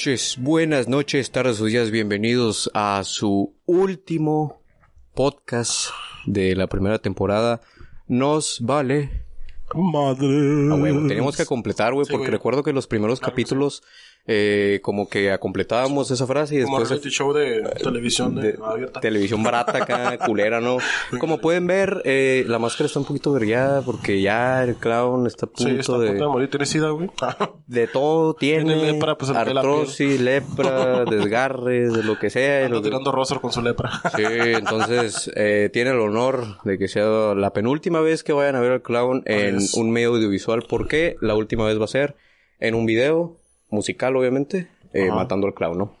noches, buenas noches, tardes o días, bienvenidos a su último podcast de la primera temporada. Nos vale. Madre. Ah, teníamos que completar, güey, Sí, porque recuerdo que los primeros capítulos, eh, como que completábamos esa frase y Como después reality show de televisión de, de abierta. televisión barata acá, culera, ¿no? Como pueden ver, eh, la máscara está un poquito vergueada porque ya el clown está a punto, Sí, está a punto de de, morir. ¿Tienes sida, güey? de todo. Tiene, Tiene lepra, pues, artrosis, lepra, desgarres, de lo que sea. que- tirando rostro con su lepra. Sí, entonces eh, tiene el honor de que sea la penúltima vez que vayan a ver al clown en Pues- un medio audiovisual. porque La última vez va a ser en un video musical, obviamente, eh, matando al clown, ¿no?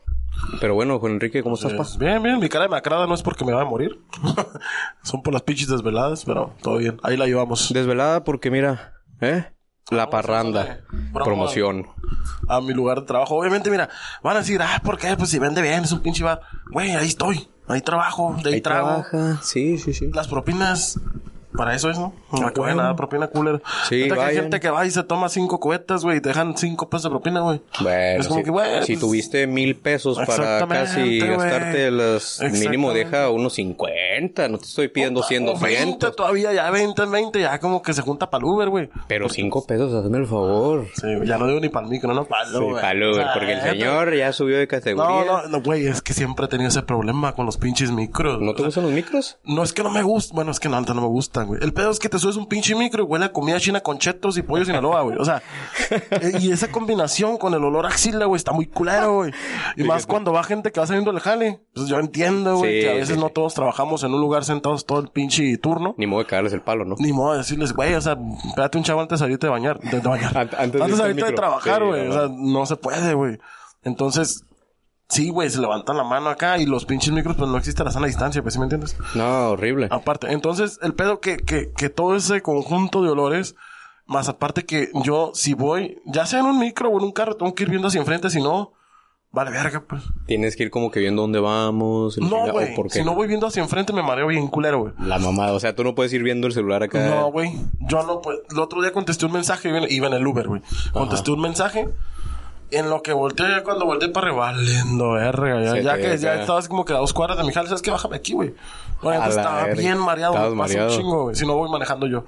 Pero bueno, Juan Enrique, ¿cómo estás, pa? Pues, bien, bien. Mi cara de macrada no es porque me va a morir. Son por las pinches desveladas, pero todo bien. Ahí la llevamos. Desvelada porque mira, ¿eh? La parranda, ándale. Promo. promoción. A mi lugar de trabajo. Obviamente, mira, van a decir, ah, ¿por qué? Pues si vende bien, es un pinche bar. Güey, ahí estoy. Ahí trabajo, de ahí, Ahí trago. trabaja, sí, sí, sí. Las propinas, para eso es, ¿no? No que vayan a dar propina cooler. Sí, que hay vayan. gente que va y se toma cinco cubetas, güey, y te dejan cinco pesos de propina, güey. Bueno, es como si, que, güey. si pues, tuviste mil pesos para casi gastarte las mínimo deja unos 50, no te estoy pidiendo 100, o 20 200. todavía, ya 20, 20, ya como que se junta para el Uber, güey. Pero 5 pesos, hazme el favor. Sí, ya no digo ni para el micro, no, para el Sí, Uber. salud, O sea, porque el señor ya subió de categoría. No, no, no, güey, es que siempre he tenido ese problema con los pinches micros. ¿No te gustan los micros? No es que no me gusta, bueno, es que no, antes no me güey. El pedo es que te subes un pinche micro y huele a comida china con chetos y pollo Sinaloa, güey. O sea, eh, y esa combinación con el olor a axila, güey, está muy culero, güey. Y más cuando va gente que va saliendo del jale. Pues yo entiendo, güey, Sí, que a veces sí, no todos trabajamos en un lugar sentados todo el pinche turno. Ni modo de cagarles el palo, ¿no? Ni modo de decirles, güey, o sea, espérate un chavo antes de salirte de bañar. De, de bañar. An- antes de irte de trabajar, Sí, güey. o sea, no se puede, güey. Entonces, sí, güey, se levantan la mano acá y los pinches micros, pues no existe la sana distancia, pues, ¿sí me entiendes? No, horrible. Aparte, entonces, el pedo que, que, que todo ese conjunto de olores, más aparte que yo, si voy, ya sea en un micro o en un carro, tengo que ir viendo hacia enfrente, si no, vale verga, pues. Tienes que ir como que viendo dónde vamos. el No, güey. Si no voy viendo hacia enfrente, me mareo bien culero, güey. La mamada, o sea, tú no puedes ir viendo el celular acá. No, güey. Yo no, pues. El otro día contesté un mensaje, iba en- iba en el Uber, güey. Contesté un mensaje. En lo que volteé, ya cuando volteé para arriba, valiendo verga. Ya, que ya estabas como que a dos cuadras de mi jale, ¿sabes qué? Bájame aquí, güey. Bueno, la estaba verga. bien mareado, Estabas me pasa mareado. un chingo, güey. Si no voy manejando yo.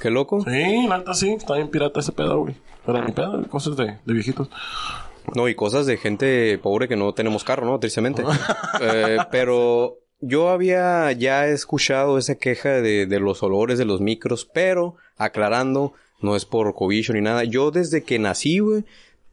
Qué loco. Sí, neta sí, está bien pirata ese pedo, güey. Pero ni pedo, cosas de, de viejitos. No, y cosas de gente pobre que no tenemos carro, ¿no? Tristemente. Eh, pero yo había ya escuchado esa queja de, de los olores de los micros, pero aclarando, no es por cobicho ni nada. Yo desde que nací, güey,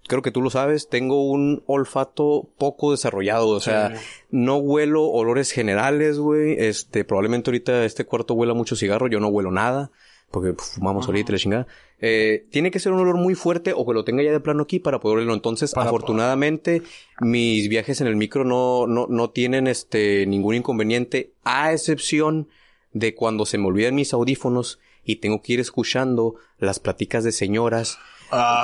creo que tú lo sabes, tengo un olfato poco desarrollado. O sea, no huelo olores generales, güey. Este, probablemente ahorita este cuarto huela mucho cigarro, yo no huelo nada. Porque fumamos ahorita la chingada. Eh, tiene que ser un olor muy fuerte o que lo tenga ya de plano aquí para poder olerlo. Entonces, Para- afortunadamente, mis viajes en el micro no, no, no tienen este ningún inconveniente, a excepción de cuando se me olvidan mis audífonos y tengo que ir escuchando las pláticas de señoras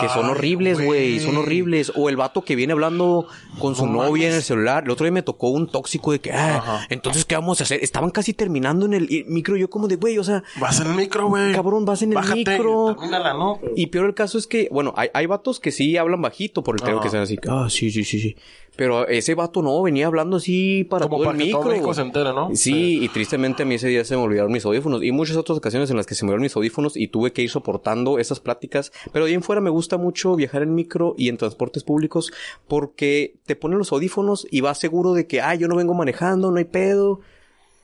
que son horribles, güey, son horribles. O el vato que viene hablando con su No novia en el celular. El otro día me tocó un tóxico de que, ah, entonces, ¿qué vamos a hacer? Estaban casi terminando en el micro. Yo como de, güey, o sea, Vas en el micro, güey. Cabrón, vas en el micro. Termínala, ¿no? Y peor el caso es que, bueno, hay, hay vatos que sí hablan bajito por el tema que sean así, ah, sí, sí, sí, sí. Pero ese vato no, venía hablando así para Como todo para el que todo micro. México se entere, ¿no? Sí, y tristemente a mí ese día se me olvidaron mis audífonos. Y muchas otras ocasiones en las que se me olvidaron mis audífonos y tuve que ir soportando esas pláticas. Pero de ahí en fuera me gusta mucho viajar en micro y en transportes públicos porque te ponen los audífonos y vas seguro de que, ah, yo no vengo manejando, no hay pedo.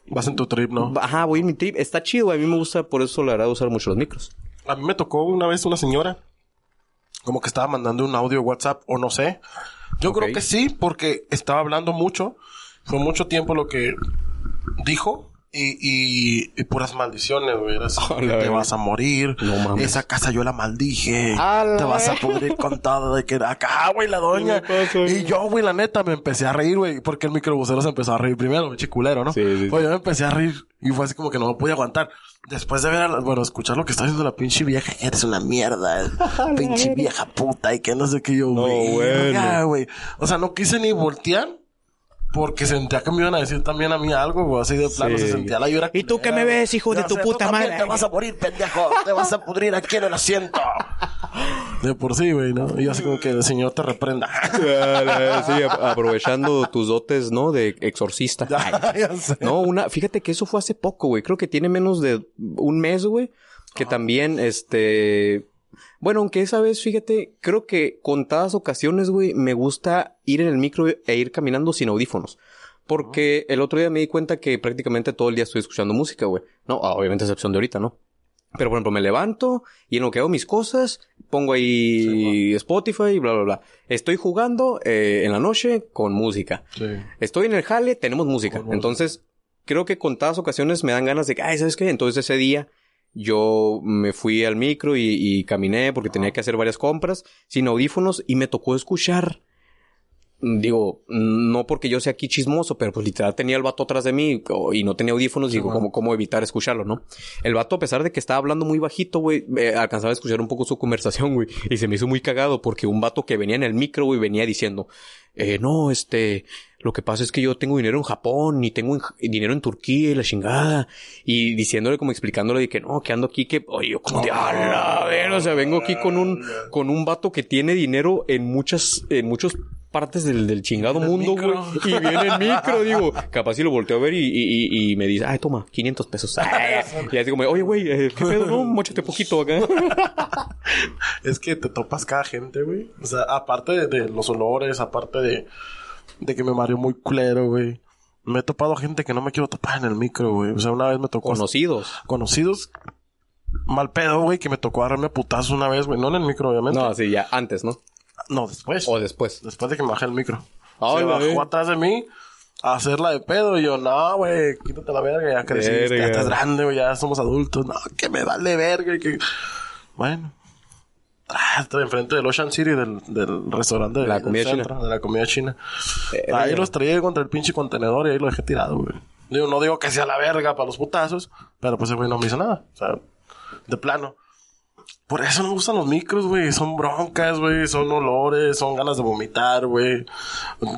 Vas en tu trip, ¿no? Ajá, voy en mi trip. Está chido, a mí me gusta, por eso la verdad usar mucho los micros. A mí me tocó una vez una señora como que estaba mandando un audio WhatsApp o no sé. Yo creo que sí, porque estaba hablando mucho. Fue mucho tiempo lo que dijo. Y, y, y puras maldiciones, güey. Era así, que te vas a morir. No mames. Esa casa yo la maldije. Te vas a pudrir con todo de que acá, güey, la doña. ¿Qué me pasa, y yo, güey, la neta, me empecé a reír, güey. Porque el microbusero se empezó a reír primero, pinche culero, ¿no? Sí, sí, sí. Pues yo me empecé a reír. Y fue así como que no me pude aguantar. Después de ver, a la- bueno, escuchar lo que está diciendo la pinche vieja, que eres una mierda, pinche vieja puta, y que no sé qué yo, No, güey. bueno. Ya, güey. O sea, no quise ni voltear. Porque sentía que me iban a decir también a mí algo, güey. Así de plano Sí. se sentía la llora. ¿Y tú qué me ves, hijo de tu sé, puta madre? Te vas a morir, pendejo. Te vas a pudrir aquí en el asiento. De por sí, güey, ¿no? Y así como que el señor te reprenda. sí, aprovechando tus dotes, ¿no? De exorcista. No, una, fíjate que eso fue hace poco, güey. Creo que tiene menos de un mes, güey. Que también, este. Bueno, aunque esa vez, fíjate, creo que contadas ocasiones, güey, me gusta ir en el micro e ir caminando sin audífonos. Porque el otro día me di cuenta que prácticamente todo el día estoy escuchando música, güey. No, ah, obviamente a excepción de ahorita, ¿no? Pero, por ejemplo, me levanto y en lo que hago mis cosas, pongo ahí Spotify y bla, bla, bla. Estoy jugando eh, en la noche con música. Sí. Estoy en el jale, tenemos música. Con música. Entonces, creo que contadas ocasiones me dan ganas de que, ay, ¿sabes qué? Entonces ese día yo me fui al micro y, y caminé porque tenía que hacer varias compras sin audífonos y me tocó escuchar. Digo, no porque yo sea aquí chismoso, pero pues literal tenía el vato atrás de mí y no tenía audífonos. digo, bueno. ¿cómo, ¿cómo evitar escucharlo, no? El vato, a pesar de que estaba hablando muy bajito, güey, eh, alcanzaba a escuchar un poco su conversación, güey. Y se me hizo muy cagado porque un vato que venía en el micro, güey, venía diciendo, eh, no, este, lo que pasa es que yo tengo dinero en Japón y tengo en- dinero en Turquía y la chingada. Y diciéndole como explicándole de que no, que ando aquí, que, oye, yo como de, a la ver, o sea, vengo aquí con un, con un vato que tiene dinero en muchas, en muchas partes del, del chingado el mundo, güey. Y viene en micro, digo, capaz si lo volteo a ver y, y, y- y me dice, ay, toma, 500 pesos. Ay, y así como, oye, güey, eh, ¿qué pedo? No, mochate poquito acá. Es que te topas cada gente, güey. O sea, aparte de, de los olores, aparte de, de que me mareó muy culero, güey. Me he topado gente que no me quiero topar en el micro, güey. O sea, una vez me tocó... Conocidos. Conocidos. Mal pedo, güey, que me tocó agarrarme a putazos una vez, güey. No en el micro, obviamente. No, sí, ya, antes, ¿no? No, después. O después. Después de que me bajé el micro. Se bajó atrás de mí a hacerla de pedo. Y yo, no, güey, quítate la verga. Ya creciste, ya estás grande, güey, ya somos adultos. No, que me vale verga. y Que... Bueno. Ah, estoy enfrente del Ocean City, del, del restaurante La del comida centro, de la comida china. Ahí los traía contra el pinche contenedor y ahí lo dejé tirado, güey. Digo, no digo que sea la verga para los putazos, pero pues ese güey no me hizo nada. O sea, de plano. Por eso no me gustan los micros, güey. Son broncas, güey. Son olores, son ganas de vomitar, güey.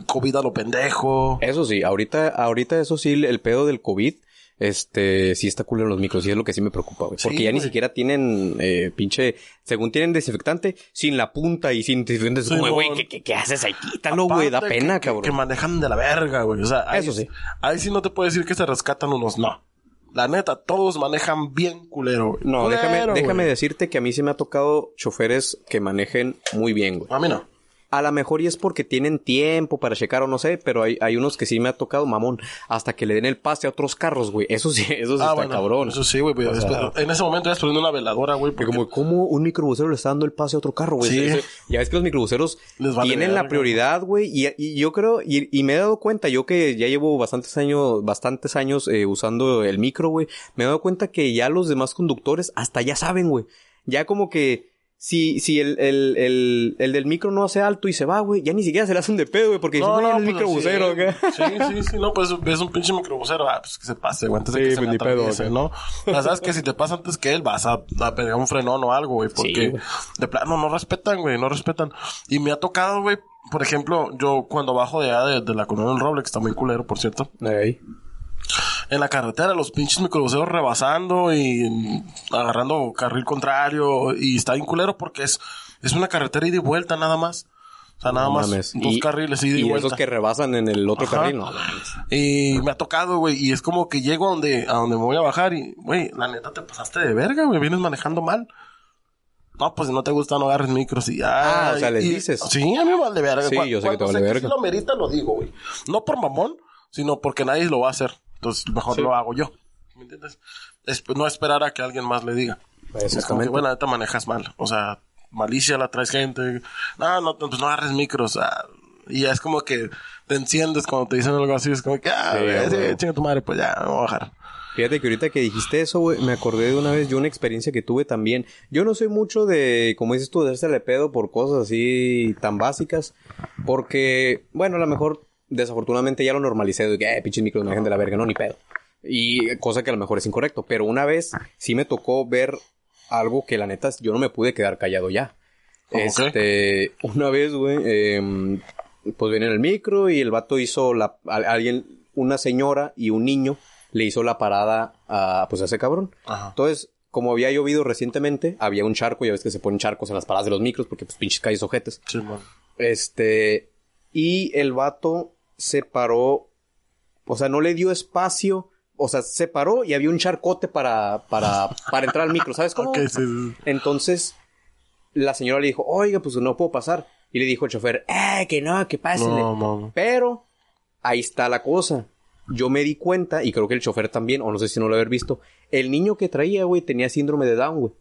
COVID a lo pendejo. Eso sí, ahorita, ahorita eso sí, el pedo del COVID, este, sí está cool en los micros y es lo que sí me preocupa, güey. Sí, Porque ya ni güey. siquiera tienen, eh, pinche, según tienen desinfectante, sin la punta y sin desinfectante. Es Sí, como, güey, no. ¿qué, qué, qué haces ahí? Quítalo, güey, da pena, que, cabrón. Que, que manejan de la verga, güey. O sea, ahí, Eso sí. Ahí sí no te puedo decir que se rescatan unos, no. La neta, todos manejan bien culero. No, Culero, déjame, déjame decirte que a mí se me ha tocado choferes que manejen muy bien, güey. A mí no. A lo mejor y es porque tienen tiempo para checar o no sé, pero hay, hay unos que sí me ha tocado, mamón, hasta que le den el pase a otros carros, güey. Eso sí, eso sí Ah, está bueno, cabrón. Eso sí, güey. pues, O sea, en ese momento ya estoy poniendo una veladora, güey. Porque- como, ¿cómo un microbusero le está dando el pase a otro carro, güey? Sí. Ya ves que los microbuseros Les vale tienen la prioridad, güey. Y, y yo creo, y, y me he dado cuenta, yo que ya llevo bastantes años, bastantes años eh, usando el micro, güey. Me he dado cuenta que ya los demás conductores hasta ya saben, güey. Ya como que si, si el, el, el, el del micro no hace alto y se va, güey, ya ni siquiera se le hacen de pedo, güey, porque dicen, no, no, el pues, microbusero, sí. Sí, sí, sí, no, pues ves un pinche microbusero, ah, pues que se pase, güey, antes de Sí, que se pues, me pedo, acá. ¿no? Ya sabes que si te pasa antes que él, vas a, a pegar un frenón o algo, güey, porque güey. de plano no respetan, güey, no respetan. Y me ha tocado, güey, por ejemplo, yo cuando bajo de allá de, de la colonia del Roble, que está muy culero, por cierto, Ey. En la carretera, los pinches microbuseros rebasando y agarrando carril contrario, y está bien culero porque es, es una carretera ida y vuelta nada más. O sea, nada No más mames. dos Y- carriles ida y, Y vuelta. esos que rebasan en el otro Ajá. carril, no. Y me ha tocado, güey, y es como que llego a donde, a donde me voy a bajar y, güey, la neta te pasaste de verga, güey, vienes manejando mal. No, pues si no te gusta, no agarres micros y ya. Ah, o sea, les y- dices. Sí, a mí me vale verga. Sí, yo sé que te vale verga. Si lo merita, lo digo, güey. No por mamón, sino porque nadie lo va a hacer. Entonces, mejor Sí. lo hago yo. ¿Me entiendes? Es- no esperar a que alguien más le diga. Es como que, bueno, neta manejas mal. O sea, malicia la traes gente. No, no, pues no agarres micros. ah, y ya es como que te enciendes cuando te dicen algo así. Es como que, ah, Sí, güey, sí, güey. chinga tu madre, pues ya, me voy a bajar. Fíjate que ahorita que dijiste eso, güey, me acordé de una vez yo una experiencia que tuve también. Yo no soy mucho de, como dices tú, de hacerle pedo por cosas así tan básicas. Porque, bueno, a lo mejor desafortunadamente ya lo normalicé de que, eh, pinches micros manejan de la verga, no, ni pedo. Y cosa que a lo mejor es incorrecto. Pero una vez sí me tocó ver algo que la neta yo no me pude quedar callado ya. ¿Cómo Este, una vez, güey, em, pues viene en el micro y el vato hizo la, a- alguien, una señora y un niño le hizo la parada a, pues a ese cabrón. Ajá. Entonces, como había llovido recientemente, había un charco, ya ves que se ponen charcos en las paradas de los micros, porque pues pinches calles ojetes. Sí, man. Este, y el vato se paró, o sea, no le dio espacio, o sea, se paró y había un charcote para, para, para entrar al micro, ¿sabes cómo? Ok, sí, sí. Entonces, la señora le dijo, oiga, pues no puedo pasar. Y le dijo el chofer, eh, que no, que pase. No. Pero, ahí está la cosa. Yo me di cuenta, y creo que el chofer también, o no sé si no lo haber visto, el niño que traía, güey, tenía síndrome de Down, güey.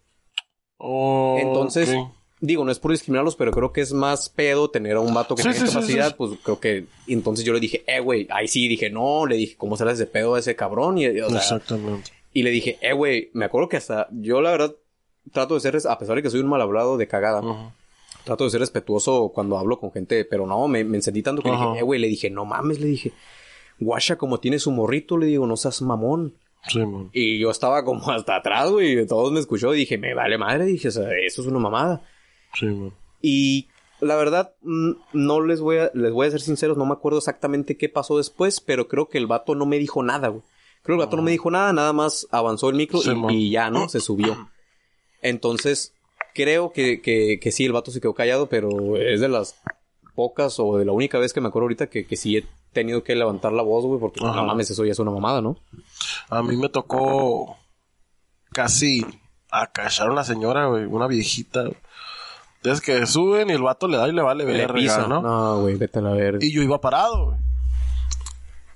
Oh, Entonces. Digo, no es por discriminarlos, pero creo que es más pedo tener a un vato que Sí, tiene sí, sí, capacidad, sí. pues creo que... entonces yo le dije, eh, güey, ahí sí, dije, no, le dije, ¿cómo será ese pedo a ese cabrón? Y, o sea, Exactamente. y le dije, eh, güey, me acuerdo que hasta... Yo, la verdad, trato de ser, a pesar de que soy un mal hablado de cagada, trato de ser respetuoso cuando hablo con gente, pero no, me, me encendí tanto que le dije, eh, güey, le dije, no mames, le dije, guasha, como tiene su morrito, le digo, no seas mamón. Sí, man. Y yo estaba como hasta atrás, güey, y todos me escuchó y dije, me vale madre, dije, o sea, eso es una mamada. Sí, man. Y la verdad, no les voy a, les voy a ser sinceros, no me acuerdo exactamente qué pasó después, pero creo que el vato no me dijo nada, güey. Creo que el vato no me dijo nada, nada más avanzó el micro Sí, y, ya, ¿no? Se subió. Entonces, creo que, que, que sí, el vato se quedó callado, pero es de las pocas o de la única vez que me acuerdo ahorita que, que sí he tenido que levantar la voz, güey, porque no mames, eso ya es una mamada, ¿no? A mí me tocó casi acachar a una señora, güey, una viejita. Entonces que suben y el vato le da y le vale pisa, ¿no? No, güey, vete a la verga. Y yo iba parado, güey.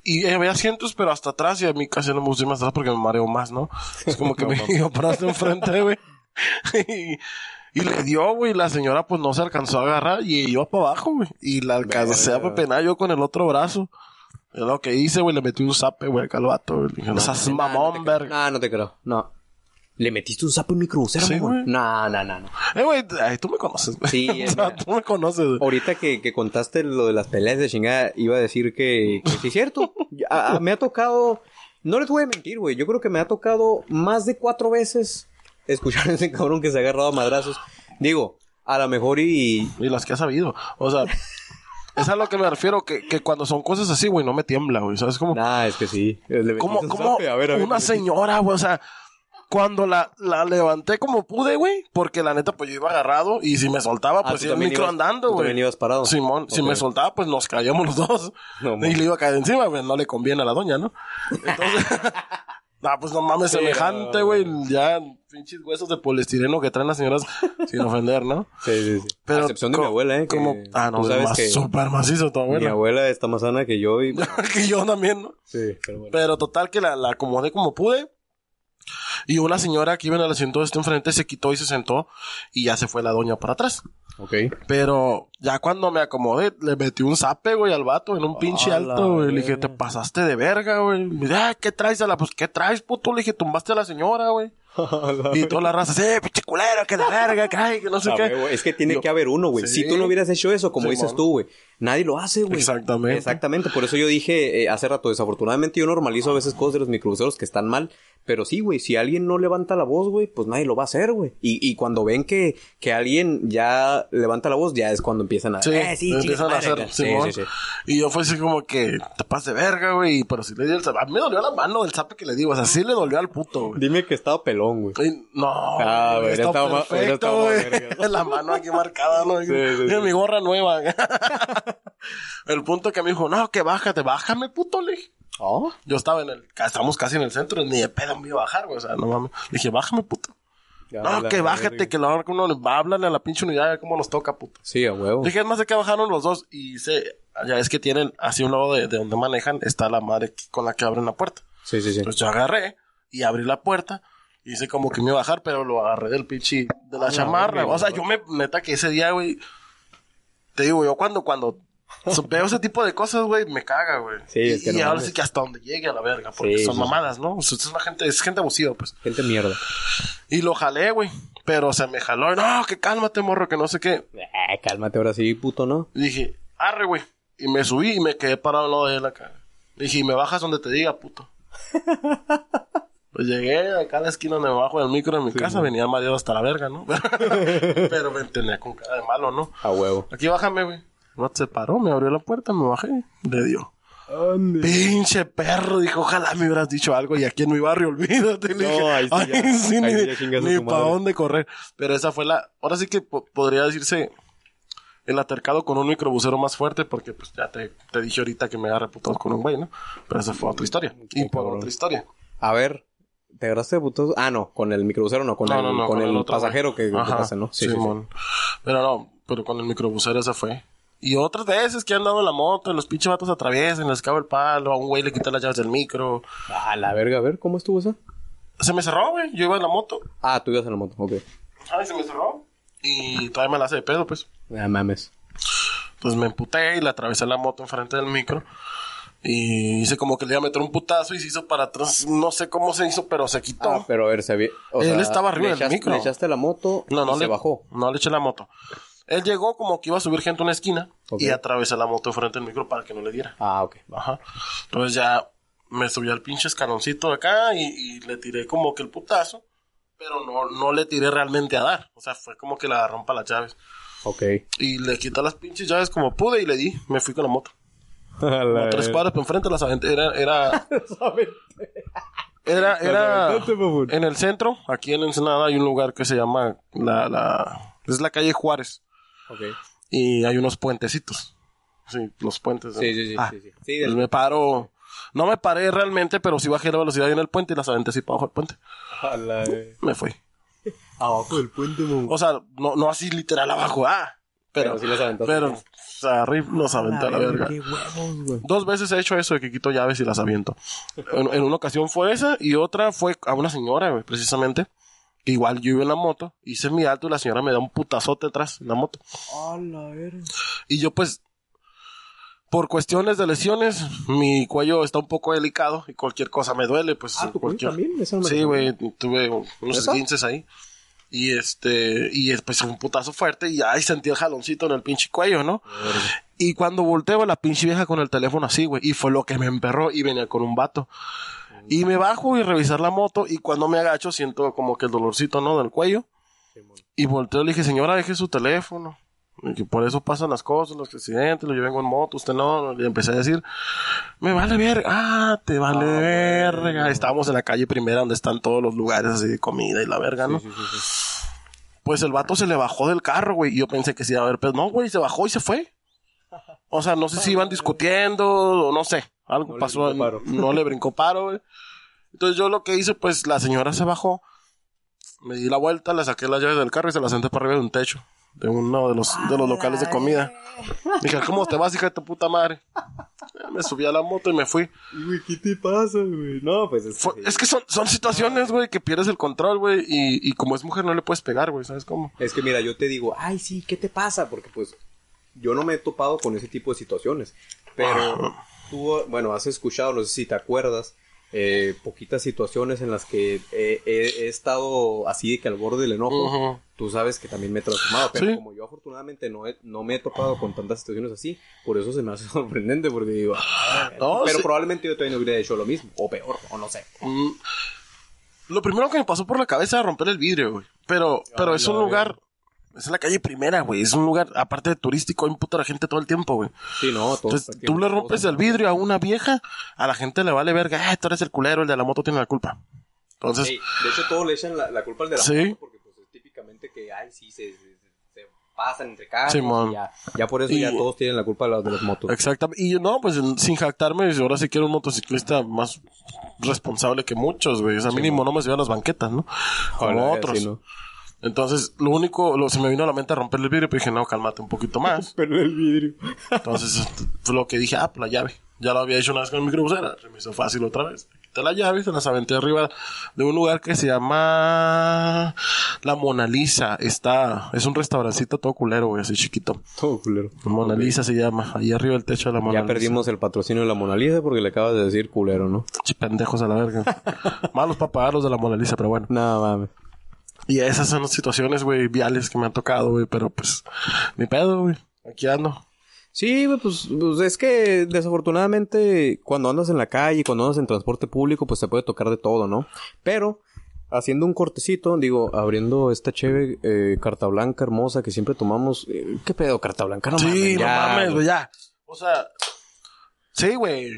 Y eh, había asientos, pero hasta atrás, y a mí casi no me gusta ir más atrás porque me mareo más, ¿no? Es como que No, me iba parado hasta enfrente, güey. y, y le dio, güey, y la señora pues no se alcanzó a agarrar y iba para abajo, güey. Y la alcancé a pepenar yo con el otro brazo. Es lo que hice, güey, le metí un zape, güey, acá al vato, güey. Le dije, no seas mamón, verga. No, no te creo. No. ¿Le metiste un sapo en mi crucero, Sí, güey. No, no, no, no. Eh, güey, ay, tú me conoces, güey. Sí, o sea, tú me conoces, güey. Ahorita que, que contaste lo de las peleas de chingada, iba a decir que, que sí es cierto. A- a- me ha tocado, no les voy a mentir, güey. Yo creo que me ha tocado más de cuatro veces escuchar a ese cabrón que se ha agarrado a madrazos. Digo, a lo mejor y... Y las que has sabido. O sea, es a lo que me refiero, que, que cuando son cosas así, güey, no me tiembla, güey. ¿Sabes cómo? Nah, es que sí. Como como una señora, güey, o sea, cuando la, la levanté como pude, güey, porque la neta, pues yo iba agarrado y si me soltaba, Ah, pues tú iba el micro ibas- andando, güey. también ibas parado. Simón, si me soltaba, pues nos caíamos los dos. No, y le iba a caer encima, güey, no le conviene a la doña, ¿no? Entonces, nah, pues no mames, Sí, semejante, no. güey, ya pinches huesos de poliestireno que traen las señoras sin ofender, ¿no? Sí, sí, sí. Pero a excepción de mi abuela, ¿eh? Como, ah, no, sabes más que súper macizo tu mi abuela. abuela está más sana que yo y... que yo también, ¿no? sí, pero bueno. Pero total que la, la acomodé como pude. Y una señora que iba en el asiento de este enfrente se quitó y se sentó y ya se fue la doña para atrás. Ok. Pero ya cuando me acomodé, le metí un zape, güey, al vato en un pinche alto, güey. Le dije, te pasaste de verga, güey. Me dice, "Ah, ¿qué traes a la? Pues, ¿qué traes, puto? Le dije, tumbaste a la señora, güey. Y toda la raza, sí, pinche culero, que la verga, cae, que no sé A qué. es que tiene Yo- que haber uno, güey. Sí. Si tú no hubieras hecho eso, como Simón. dices tú, güey, nadie lo hace, güey. Exactamente. Exactamente. Por eso yo dije eh, hace rato, desafortunadamente yo normalizo a veces cosas de los microbuseros que están mal. Pero sí, güey, si alguien no levanta la voz, güey, pues nadie lo va a hacer, güey. Y, y cuando ven que, que alguien ya levanta la voz, ya es cuando empiezan a... Sí, eh, sí, empiezan a hacer. Sí, sí, sí. Y yo fue así como que te pasas de verga, güey. Pero sí le di el zape. A mí me dolió la mano del zape que le digo. O sea, sí le dolió al puto, güey. Dime que estaba pelón, güey. Y- No, Ah, güey, estaba perfecto, güey. La mano aquí marcada, ¿no? Mira mi gorra nueva. el punto que me dijo, no, que bájate, bájame, puto, le dije. Oh, Yo estaba en el, estamos casi en el centro, ni de pedo me iba a bajar, güey. O sea, no mames. Le dije, bájame, puto. ya No, que bájate, que la hora que uno le va a hablarle a la pinche unidad, a ver cómo nos toca, puto. Sí, a huevo. Dije, es más de que bajaron los dos y se, ya es que tienen así un lado de, de donde manejan, está la madre con la que abren la puerta. Sí, sí, sí. Pues yo agarré y abrí la puerta. Hice como que me iba a bajar, pero lo agarré del pinche de la la chamarra. verga, O sea, yo me, neta que ese día, güey. Te digo, yo cuando, cuando so- veo ese tipo de cosas, güey, me caga, güey. Sí, y, es que y no ahora mames. sí que hasta donde llegue a la verga, porque Sí, son sí. mamadas, ¿no? O sea, es una gente, es gente abusiva, pues. Gente mierda. Y lo jalé, güey. Pero se me jaló. y, No, que cálmate, morro, que no sé qué. Eh, cálmate ahora sí, puto, ¿no? Y dije, arre, güey. Y me subí y me quedé parado al lado de él acá. Le dije, y me bajas donde te diga, puto. pues llegué acá a la esquina donde me bajo del micro de mi casa. Venía mareado hasta la verga, ¿no? Pero me tenía con cara de malo, ¿no? A huevo. Aquí bájame, güey. No se paró, me abrió la puerta, me bajé. Le dio. Pinche perro, dijo, ojalá me hubieras dicho algo y aquí en mi barrio, olvídate. Le No, dije, ahí sí "Ay, ya- sí, ahí ni, para madre". dónde correr. Pero esa fue la, ahora sí que po- podría decirse el atercado con un microbusero más fuerte porque pues ya te, te dije ahorita que me agarré putados con un güey, ¿no? Pero esa fue otra historia. Y por otra historia. A ver, ¿te agarraste de? Ah, no, con el microbusero no, con No, el, no, no, con el, otro, pasajero güey. que Ajá, tocaste, ¿no? Sí, sí, sí. Simón. Pero no, pero con el microbusero esa fue. Y otras veces que han dado en la moto, los pinches vatos atraviesan, les cabe el palo, a un güey le quita las llaves del micro. Ah, la verga, a ver, ¿cómo estuvo esa? Se me cerró, güey. Yo iba en la moto. Ah, tú ibas en la moto, ok. Ay, se me cerró. Y todavía me la hace de pedo, pues. Ah, mames. Pues me emputé y le atravesé la moto enfrente del micro. Y hice como que le iba a meter un putazo y se hizo para atrás. No sé cómo se hizo, pero se quitó. Ah, pero a ver, se había... Él sea, estaba arriba del echaste- micro. Le echaste la moto no, no y le se bajó. No le eché la moto. Él llegó como que iba a subir gente a una esquina y atravesé la moto enfrente del micro para que no le diera. Ah, ok. Ajá. Entonces ya me subí al pinche escaloncito de acá y, y le tiré como que el putazo, pero no, no le tiré realmente a dar. O sea, fue como que la rompa las llaves. Ok. Y le quité las pinches llaves como pude y le di. Me fui con la moto. La Tres cuadras por enfrente las aventé. Era, era, era, era en el centro, aquí en Ensenada hay un lugar que se llama la, la, es la calle Juárez. Y hay unos puentecitos. Sí, los puentes. ¿no? Sí, sí, sí. Ah, sí, sí. Sí, pues me paro. No me paré realmente, pero sí bajé la velocidad ahí en el puente y las aventé así para abajo del puente. Me fui. Abajo del puente, mamón. O sea, no, no así literal abajo, ah. Pero, Pero sí los aventaste. pero, o sea, arriba los aventé a la verga. Qué huevos, güey. Dos veces he hecho eso de que quito llaves y las aviento. En, en una ocasión fue esa y otra fue a una señora, güey, precisamente. Igual yo iba en la moto, hice mi alto y la señora me da un putazote atrás en la moto. La. Y yo pues, por cuestiones de lesiones, mi cuello está un poco delicado y cuello cosa me duele, pues Ah, ¿tu cuello cualquier... también? Eso no Sí, güey, tuve unos ¿Neta? esguinces ahí. Y este, y después un putazo fuerte y ahí sentí el jaloncito en el pinche cuello, ¿no? Y cuando volteo, la pinche vieja con el teléfono así, güey. Y fue lo que me emperró y venía con un vato. Y me bajo y revisar la moto y cuando me agacho siento como que el dolorcito, ¿no? Del cuello. Y volteo y le dije, señora, deje su teléfono. Y que por eso pasan las cosas, los accidentes, yo vengo en moto, usted no. Y empecé a decir, me vale verga. Ah, te vale verga. Estábamos en la calle primera donde están todos los lugares así de comida y la verga, ¿no? Sí, sí, sí. Pues el vato se le bajó del carro, güey. Y yo pensé que sí iba a haber pero No, güey, se bajó y se fue. O sea, no sé si iban discutiendo o no sé. Algo No le pasó. paro. No le brincó paro, güey. Entonces yo lo que hice, pues la señora se bajó. Me di la vuelta, le saqué las llaves del carro y se las senté para arriba de un techo. De uno de los, de los locales de comida. Dije, ¿cómo te vas, hija de tu puta madre? Me subí a la moto y me fui. Güey, ¿qué te pasa, güey? No, pues es Fue- es que son, son situaciones, güey, que pierdes el control, güey. Y, y como es mujer no le puedes pegar, güey, ¿sabes cómo? Es que mira, yo te digo, ay, sí, ¿qué te pasa? Porque pues yo no me he topado con ese tipo de situaciones. Pero tú, bueno, has escuchado, no sé si te acuerdas, eh, poquitas situaciones en las que he, he- he estado así de que al borde del enojo. Tú sabes que también me he transformado, pero Sí. como yo afortunadamente no, he- no me he topado con tantas situaciones así, por eso se me hace sorprendente, porque digo, ah, No, pero sí. probablemente yo también hubiera hecho lo mismo, o peor, o no sé. Mm, Lo primero que me pasó por la cabeza era romper el vidrio, güey. Pero, pero es un lugar. Es la calle primera, güey. Es un lugar, aparte de turístico, hay un puto la gente todo el tiempo, güey. Sí, no, todos Entonces, tú le rompes el vidrio a una vieja, a la gente le vale verga, eh, tú eres el culero, el de la moto tiene la culpa. Entonces, de hecho, todos le echan la, la culpa al de la Sí. moto porque pues es típicamente que, ay, sí, se, se, se pasan entre carros Simón. y ya, ya por eso Y- ya todos tienen la culpa de las, de las motos. exactamente. Y no, pues sin jactarme, ahora sí quiero un motociclista más responsable que muchos, güey. O sea, mínimo no me subía a las banquetas, ¿no? Como otros. sí, ¿no? Entonces, lo único, lo, se me vino a la mente a romper el vidrio, pero dije, no, cálmate un poquito más. Pero el vidrio. Entonces, fue lo que dije, ah, pues la llave. Ya lo había hecho una vez con el microbusera. Se me hizo fácil otra vez. Quité la llave y se las aventé arriba de un lugar que se llama La Mona Lisa. Está, es un restaurancito todo culero, güey, así chiquito. Todo culero. Mona Lisa se llama. Ahí arriba del techo de la Mona Ya Lisa. perdimos el patrocinio de la Mona Lisa porque le acabas de decir culero, ¿no? Chi, pendejos a la verga. Malos para pagar los de la Mona Lisa, pero bueno. Nada mames. Y esas son las situaciones, güey, viales que me han tocado, güey, pero pues, ni pedo, güey. Aquí ando. Sí, güey, pues, pues es que desafortunadamente cuando andas en la calle, cuando andas en transporte público, pues te puede tocar de todo, ¿no? Pero haciendo un cortecito, digo, abriendo esta chévere eh, carta blanca hermosa que siempre tomamos. eh, ¿Qué pedo, carta blanca? No sí, mames, no ya, mames, güey. güey, ya. O sea, Sí, güey.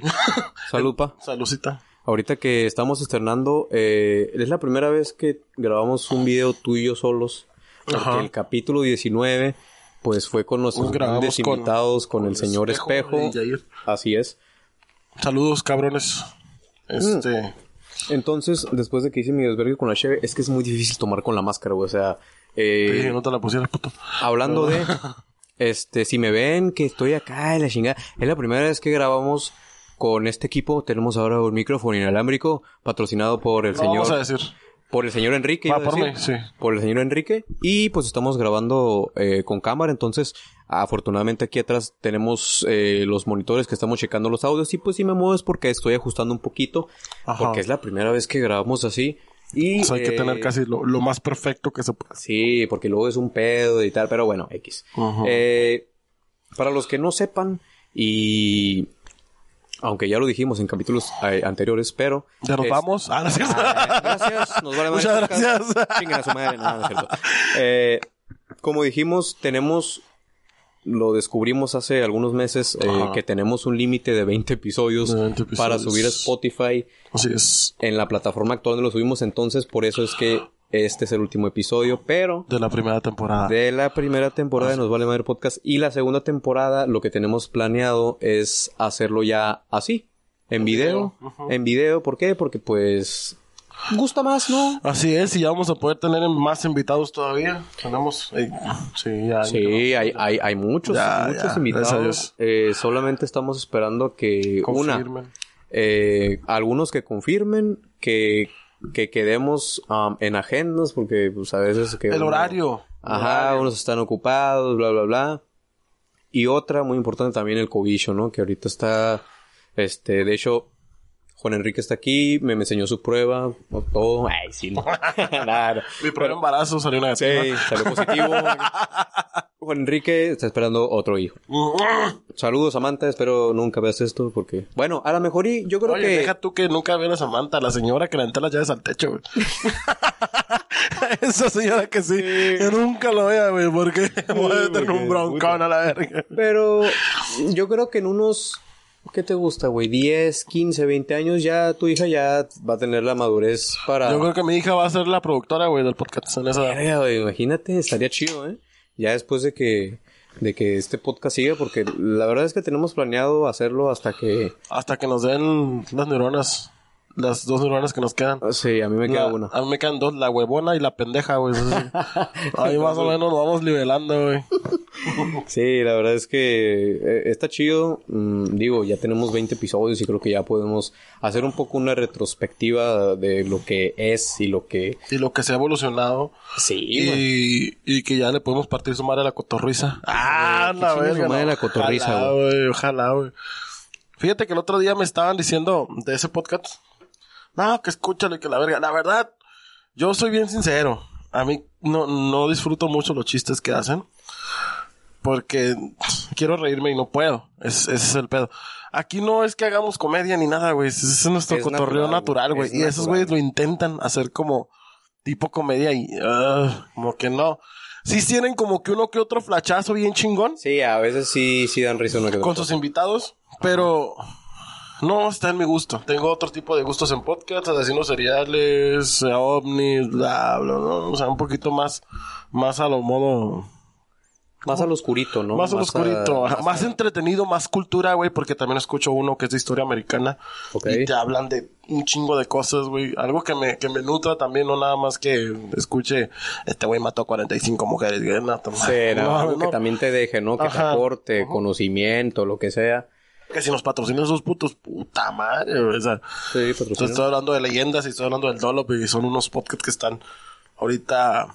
Salud, pa. Saludcita. Ahorita que estamos estrenando, eh, es la primera vez que grabamos un video tú y yo solos. Porque Ajá. el capítulo 19, pues fue con nuestros grabamos grandes con- invitados, con, con el señor Espejo. Así es. Saludos, cabrones. Este. Entonces, después de que hice mi desvergue con la cheve, es que es muy difícil tomar con la máscara, güey. O sea, eh, sí, no te la pusieras, puto. hablando de... Este, si me ven que estoy acá en la chingada, es la primera vez que grabamos con este equipo. Tenemos ahora un micrófono inalámbrico patrocinado por el No señor... vamos a decir. Por el señor Enrique. Va, por mí, sí. Por el señor Enrique. Y pues estamos grabando eh, con cámara. Entonces, afortunadamente aquí atrás tenemos eh, los monitores que estamos checando los audios. Y pues si me muevo es porque estoy ajustando un poquito. Ajá. Porque es la primera vez que grabamos así. Y, O sea, hay que eh, tener casi lo, lo más perfecto que se pueda. Sí, porque luego es un pedo y tal. Pero bueno, X. Eh, para los que no sepan y... Aunque ya lo dijimos en capítulos eh, anteriores, pero... Ya nos es- vamos. Ah, no es cierto. Ah, gracias, nos vale Muchas gracias. Chinguen a su madre, no, no es cierto. Eh, como dijimos, tenemos, lo descubrimos hace algunos meses, eh, que tenemos un límite de 20 episodios, De 20 para subir a Spotify Así es. en la plataforma actual donde lo subimos. Entonces, por eso es que este es el último episodio, pero De la primera temporada. de la primera temporada de Nos Vale Madre Podcast y la segunda temporada lo que tenemos planeado es hacerlo ya así, en video, en video, ¿por qué? Porque pues gusta más, ¿no? Así es, y ya vamos a poder tener más invitados todavía. Tenemos. eh, sí, ya. Sí, hay, hay, hay muchos, Ya, muchos ya, invitados. Eh, solamente estamos esperando que una, Confirmen. eh, algunos que confirmen, que, que quedemos um, en agendas, porque pues a veces que El uno- horario. Ajá, Horario. unos están ocupados, bla, bla, bla. Y otra muy importante también el cobicho, ¿no? Que ahorita está, este, de hecho, Juan Enrique está aquí, me, me enseñó su prueba, todo. Ay, sí, no. Nada, no. Mi primer embarazo salió negativa. Sí, salió positivo. Juan Enrique está esperando otro hijo. Saludos, Samantha. Espero nunca veas esto porque... Bueno, a lo mejor y yo creo Oye, que... deja tú que nunca veo a Samantha, la señora que le aventé las llaves al techo, güey. Esa señora que sí, que nunca lo vea, güey, porque voy a tener un broncón a la verga. Pero yo creo que en unos... ¿Qué te gusta, güey? 10, 15, 20 años ya tu hija ya va a tener la madurez para... Yo creo que mi hija va a ser la productora, güey, del podcast en esa Verga, güey, imagínate, estaría chido, ¿eh? Ya después de que... De que este podcast siga, porque la verdad es que tenemos planeado hacerlo hasta que... Hasta que nos den las neuronas, las dos neuronas que nos quedan. Sí, a mí me queda La- una. A mí me quedan dos, la huevona y la pendeja, güey. Ahí más o menos nos vamos nivelando, güey. Sí, la verdad es que eh, está chido. Mm, digo, ya tenemos 20 episodios y creo que ya podemos hacer un poco una retrospectiva de lo que es y lo que... Y lo que se ha evolucionado. Sí. Y, y que ya le podemos partir su madre a la cotorriza. Ah, que la verga. madre no. la cotorriza, Ojalá, güey. Ojalá, güey. Fíjate que el otro día me estaban diciendo de ese podcast. No, que escúchalo y que la verga. La verdad, yo soy bien sincero. A mí no, no disfruto mucho los chistes que hacen. Porque quiero reírme y no puedo. Es- ese es el pedo. Aquí no es que hagamos comedia ni nada, güey. Es nuestro Es cotorreo natural, güey. Es Y esos natural. güeyes lo intentan hacer como tipo comedia y ah, como que no. Sí tienen como que uno que otro flachazo bien chingón Sí, a veces sí, sí dan risa una que con sus invitados, pero no está en mi gusto. Tengo otro tipo de gustos en podcast, asesinos seriales, eh, ovnis, bla, bla, ¿no? O sea, un poquito más, más a lo modo, Más al oscurito, ¿no? más al a- oscurito, ajá, más, a- entretenido, más cultura, güey, porque también escucho uno que es de historia americana Ok. y te hablan de un chingo de cosas, güey. Algo que me, que me nutra también, no nada más que escuche, este güey mató 45 mujeres, güey. No, Sí, no, algo que también te deje, ¿no? Que te Ajá. aporte conocimiento, lo que sea. Que si nos patrocinan esos putos, puta madre, güey. O sea, Sí, Entonces, estoy hablando de leyendas y estoy hablando del Dolop y son unos podcasts que están ahorita.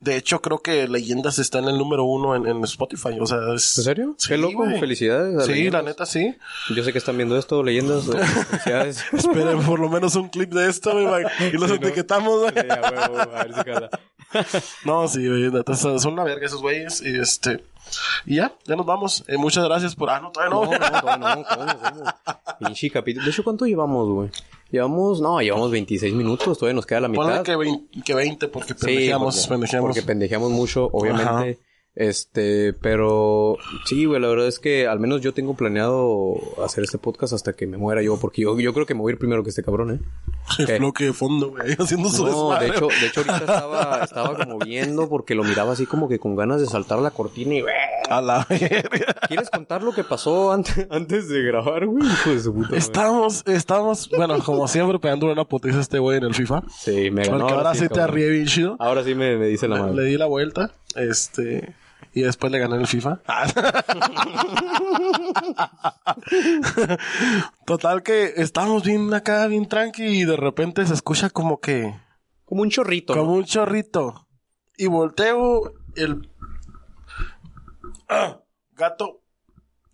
De hecho, creo que Leyendas está en el número uno en, en Spotify. O sea, es... ¿En serio? Sí, Qué loco, felicidades. a Sí, Leyendas. la neta sí. Yo sé que están viendo esto, leyendas. felicidades. Esperen por lo menos un clip de esto, güey, y los etiquetamos, güey. Sí, a huevo, a ver si. No, sí, güey, son una verga esos güeyes. Y este. Y ya, ya nos vamos. Eh, muchas gracias por. Ah, no, todavía no. No, no, no, no. Pinche capítulo. De hecho, ¿cuánto llevamos, güey? Llevamos, no, llevamos 26 minutos, todavía nos queda la mitad. Ponle que 20, que 20 porque Sí, pendejeamos, porque, pendejeamos. porque pendejeamos mucho, obviamente. Este, pero sí, güey, la verdad es que al menos yo tengo planeado hacer este podcast hasta que me muera yo, porque yo, yo creo que me voy a ir primero que este cabrón, ¿eh? El bloque de fondo, güey, haciendo su No, de hecho, de hecho ahorita estaba, estaba como viendo porque lo miraba así como que con ganas de saltar la cortina y A la verga. ¿Quieres contar lo que pasó antes, antes de grabar, güey? Hijo de su puta madre. Estamos, estamos, bueno, como siempre, pegándole una putiza a este güey en el FIFA. Sí, me ganó. Porque ahora sí te bien chido. Ahora sí me, me dice la madre. le di la vuelta, este, y después le gané el FIFA. Total que estamos bien acá, bien tranqui, y de repente se escucha como que, Como un chorrito. ¿no? como un chorrito. Y volteo el Ah, gato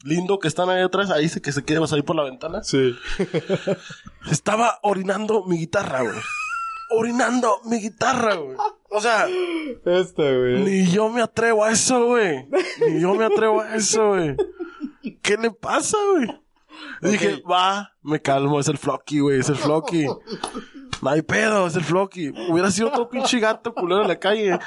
lindo que están ahí atrás, ahí se que se quiere salir por la ventana. Sí. Estaba orinando mi guitarra, güey. Orinando mi guitarra, güey. O sea, Esta, güey. ni yo me atrevo a eso, güey. Ni yo me atrevo a eso, güey. ¿Qué le pasa, güey? Dije, va, me calmo, es el Flocky, güey, es el Flocky. No hay pedo, es el Flocky. Hubiera sido otro pinche gato culero en la calle.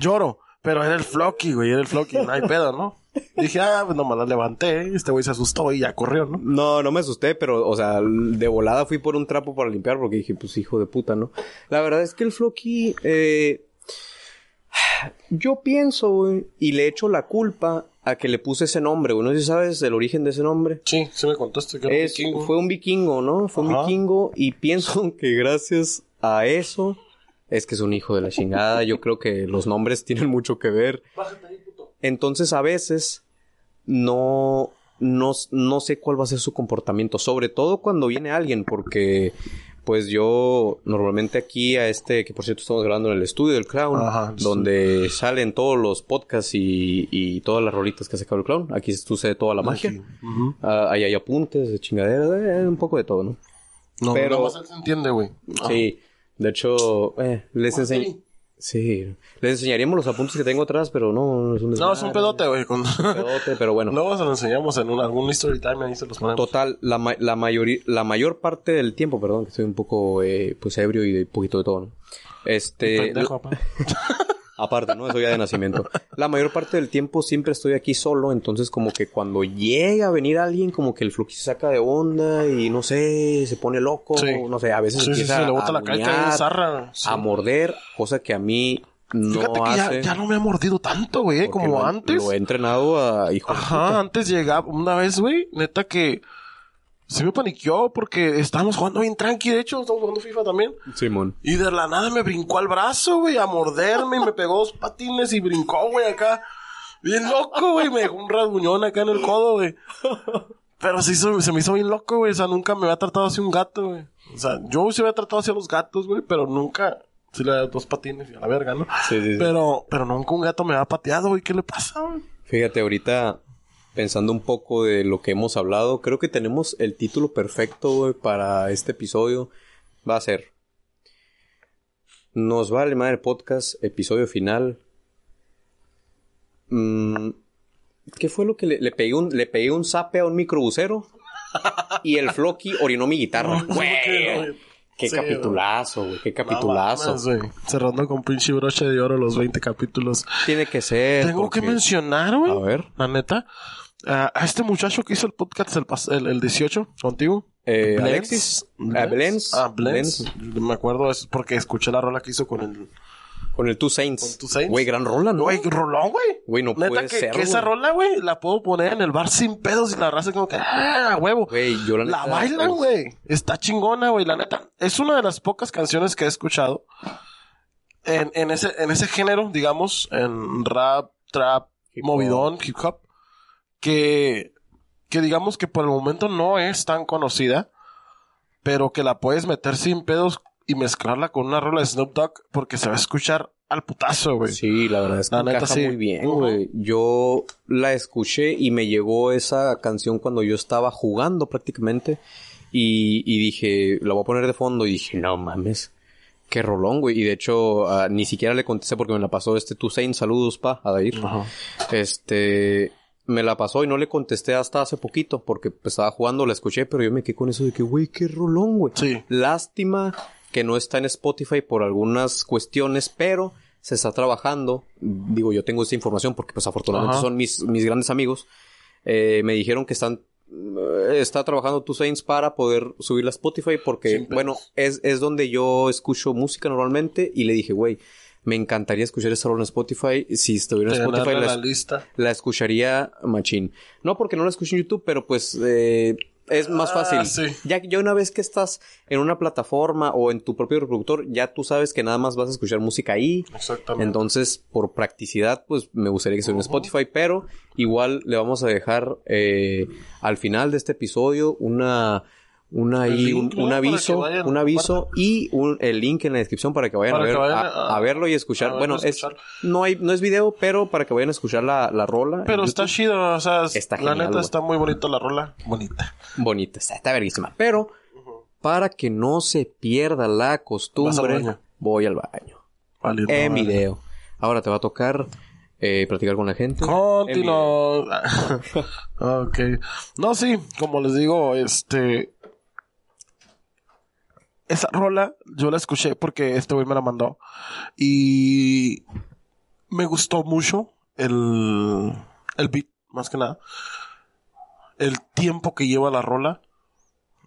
Lloro, pero era el Flocky, güey, era el Flocky, no hay pedo, ¿no? Dije, ah, pues nomás la levanté, este güey se asustó y ya corrió, ¿no? No, no me asusté, pero, o sea, de volada fui por un trapo para limpiar porque dije, pues hijo de puta, ¿no? La verdad es que el Flocky, eh, yo pienso, güey, y le echo la culpa a que le puse ese nombre, güey. No sé si sabes el origen de ese nombre. Sí, sí me contaste que era un Es- vikingo. fue un vikingo, ¿no? Fue un vikingo y pienso que gracias a eso es que es un hijo de la chingada. Yo creo que los nombres tienen mucho que ver. Entonces a veces no, no, no sé cuál va a ser su comportamiento, sobre todo cuando viene alguien, porque pues yo normalmente aquí a este, que por cierto estamos grabando en el estudio del clown, Ajá, sí. donde salen todos los podcasts y, y todas las rolitas que ha sacado el clown, aquí sucede toda la magia. Ujú. Ah, ahí hay apuntes de chingadera, eh, un poco de todo, ¿no? No, Pero- más él se entiende, güey. Sí, de hecho, eh, les Ah, enseño... sí. Les enseñaríamos los apuntes que tengo atrás, pero no, no es un No, es un desmadre, pedote, güey. Con... pedote, pero bueno. Luego se lo enseñamos en un, algún story time ahí se los ponemos. Total, la, ma- la, mayoría, la mayor parte del tiempo, perdón, que estoy un poco eh, pues ebrio y de poquito de todo, ¿no? Este, Pendejo. aparte, ¿no? Eso ya de nacimiento. La mayor parte del tiempo siempre estoy aquí solo, entonces como que cuando llega a venir alguien, como que el flujo se saca de onda y no sé, se pone loco, Sí. no sé, a veces Sí, empieza sí, le bota a la en zarra. A morder, cosa que a mí no Fíjate que hace. ya, ya no me ha mordido tanto, güey, porque como lo- antes. Lo he entrenado a hijo de Ajá, antes llegaba una vez, güey, neta que se me paniqueó porque estábamos jugando bien tranqui, de hecho, estamos jugando FIFA también. Simón. Y de la nada me brincó al brazo, güey, a morderme y me pegó dos patines y brincó, güey, acá. Bien loco, güey, me dejó un rasguñón acá en el codo, güey. Pero se, hizo, se me hizo bien loco, güey, o sea, nunca me había tratado así un gato, güey. O sea, yo se había tratado así a los gatos, güey, pero nunca... Sí le dado dos patines y a la verga, ¿no? Sí, sí, sí. Pero, pero nunca un gato me había pateado, güey, ¿qué le pasa, güey? Fíjate, ahorita pensando un poco de lo que hemos hablado, creo que tenemos el título perfecto, para este episodio. Va a ser Nos vale madre podcast, episodio final. Mm, ¿Qué fue lo que le, le pegué un le pegué un zape a un microbusero? Y el Flocky orinó mi guitarra. Qué Sí, capitulazo, güey, qué capitulazo. Cerrando con pinche broche de oro los 20 capítulos. Tiene que ser. Tengo que mencionar, güey. A ver. La neta. A- a este muchacho que hizo el podcast el, el, el 18 contigo. Eh. Alexis. Ah, Blens. Ah, Blens. Blens. Me acuerdo es porque escuché la rola que hizo con el... Con el Two Saints. Con Two Saints. Güey, gran rola, ¿no? Güey, rolón, güey. Güey, no Neta puede que, ser, que esa rola, güey, la puedo poner en el bar sin pedos y la raza como que... ¡Ah, huevo! Güey, yo la La neta, bailan, pues, güey. Está chingona, güey, la neta. Es una de las pocas canciones que he escuchado en, en, ese, en ese género, digamos, en rap, trap, Hip movidón, hip hop, que, que digamos que por el momento no es tan conocida, pero que la puedes meter sin pedos y mezclarla con una rola de Snoop Dogg porque se va a escuchar al putazo, güey. Sí, la verdad es que La neta, encaja sí. muy bien, güey. Yo la escuché y me llegó esa canción cuando yo estaba jugando prácticamente. Y, y dije, la voy a poner de fondo. Y dije, no mames. Qué rolón, güey. Y de hecho, ah, ni siquiera le contesté porque me la pasó este Tusain. Saludos, pa, a Dair. Ajá. Este, me la pasó y no le contesté hasta hace poquito porque pues, estaba jugando, la escuché, pero yo me quedé con eso de que, güey, qué rolón, güey. Sí. Lástima que no está en Spotify por algunas cuestiones, pero se está trabajando, digo, yo tengo esta información porque pues afortunadamente Ajá. son mis, mis grandes amigos, eh, me dijeron que están, eh, está trabajando Two Saints para poder subirla a Spotify porque, bueno, es, es donde yo escucho música normalmente y le dije, güey, me encantaría escuchar esta rola en Spotify. Si estuviera en Spotify, la, lista. la escucharía machín. No porque no la escucho en YouTube, pero pues eh, es más Ah, fácil. sí. Ya, ya una vez que estás en una plataforma o en tu propio reproductor, ya tú sabes que nada más vas a escuchar música ahí. Exactamente. Entonces, por practicidad, pues me gustaría que estuviera en Spotify, pero igual le vamos a dejar eh, al final de este episodio una una ahí, link, un, ¿no? un aviso, vayan, un aviso y un, el link en la descripción para que vayan, Para a, ver, que vayan a, a- a verlo y escuchar. verlo bueno, y es, no hay, no es video, pero para que vayan a escuchar la, la rola. Pero está chido, o sea, Está la genial, neta güey. está muy bonita la rola. Bonita. bonita, está, está verguísima. Pero para que no se pierda la costumbre, al voy al baño. Vale, en vale. video. Ahora te va a tocar eh, platicar con la gente. Continúo. ok. No, sí, como les digo, este. Esa rola yo la escuché porque este güey me la mandó. Y me gustó mucho el, el beat, más que nada. El tiempo que lleva la rola.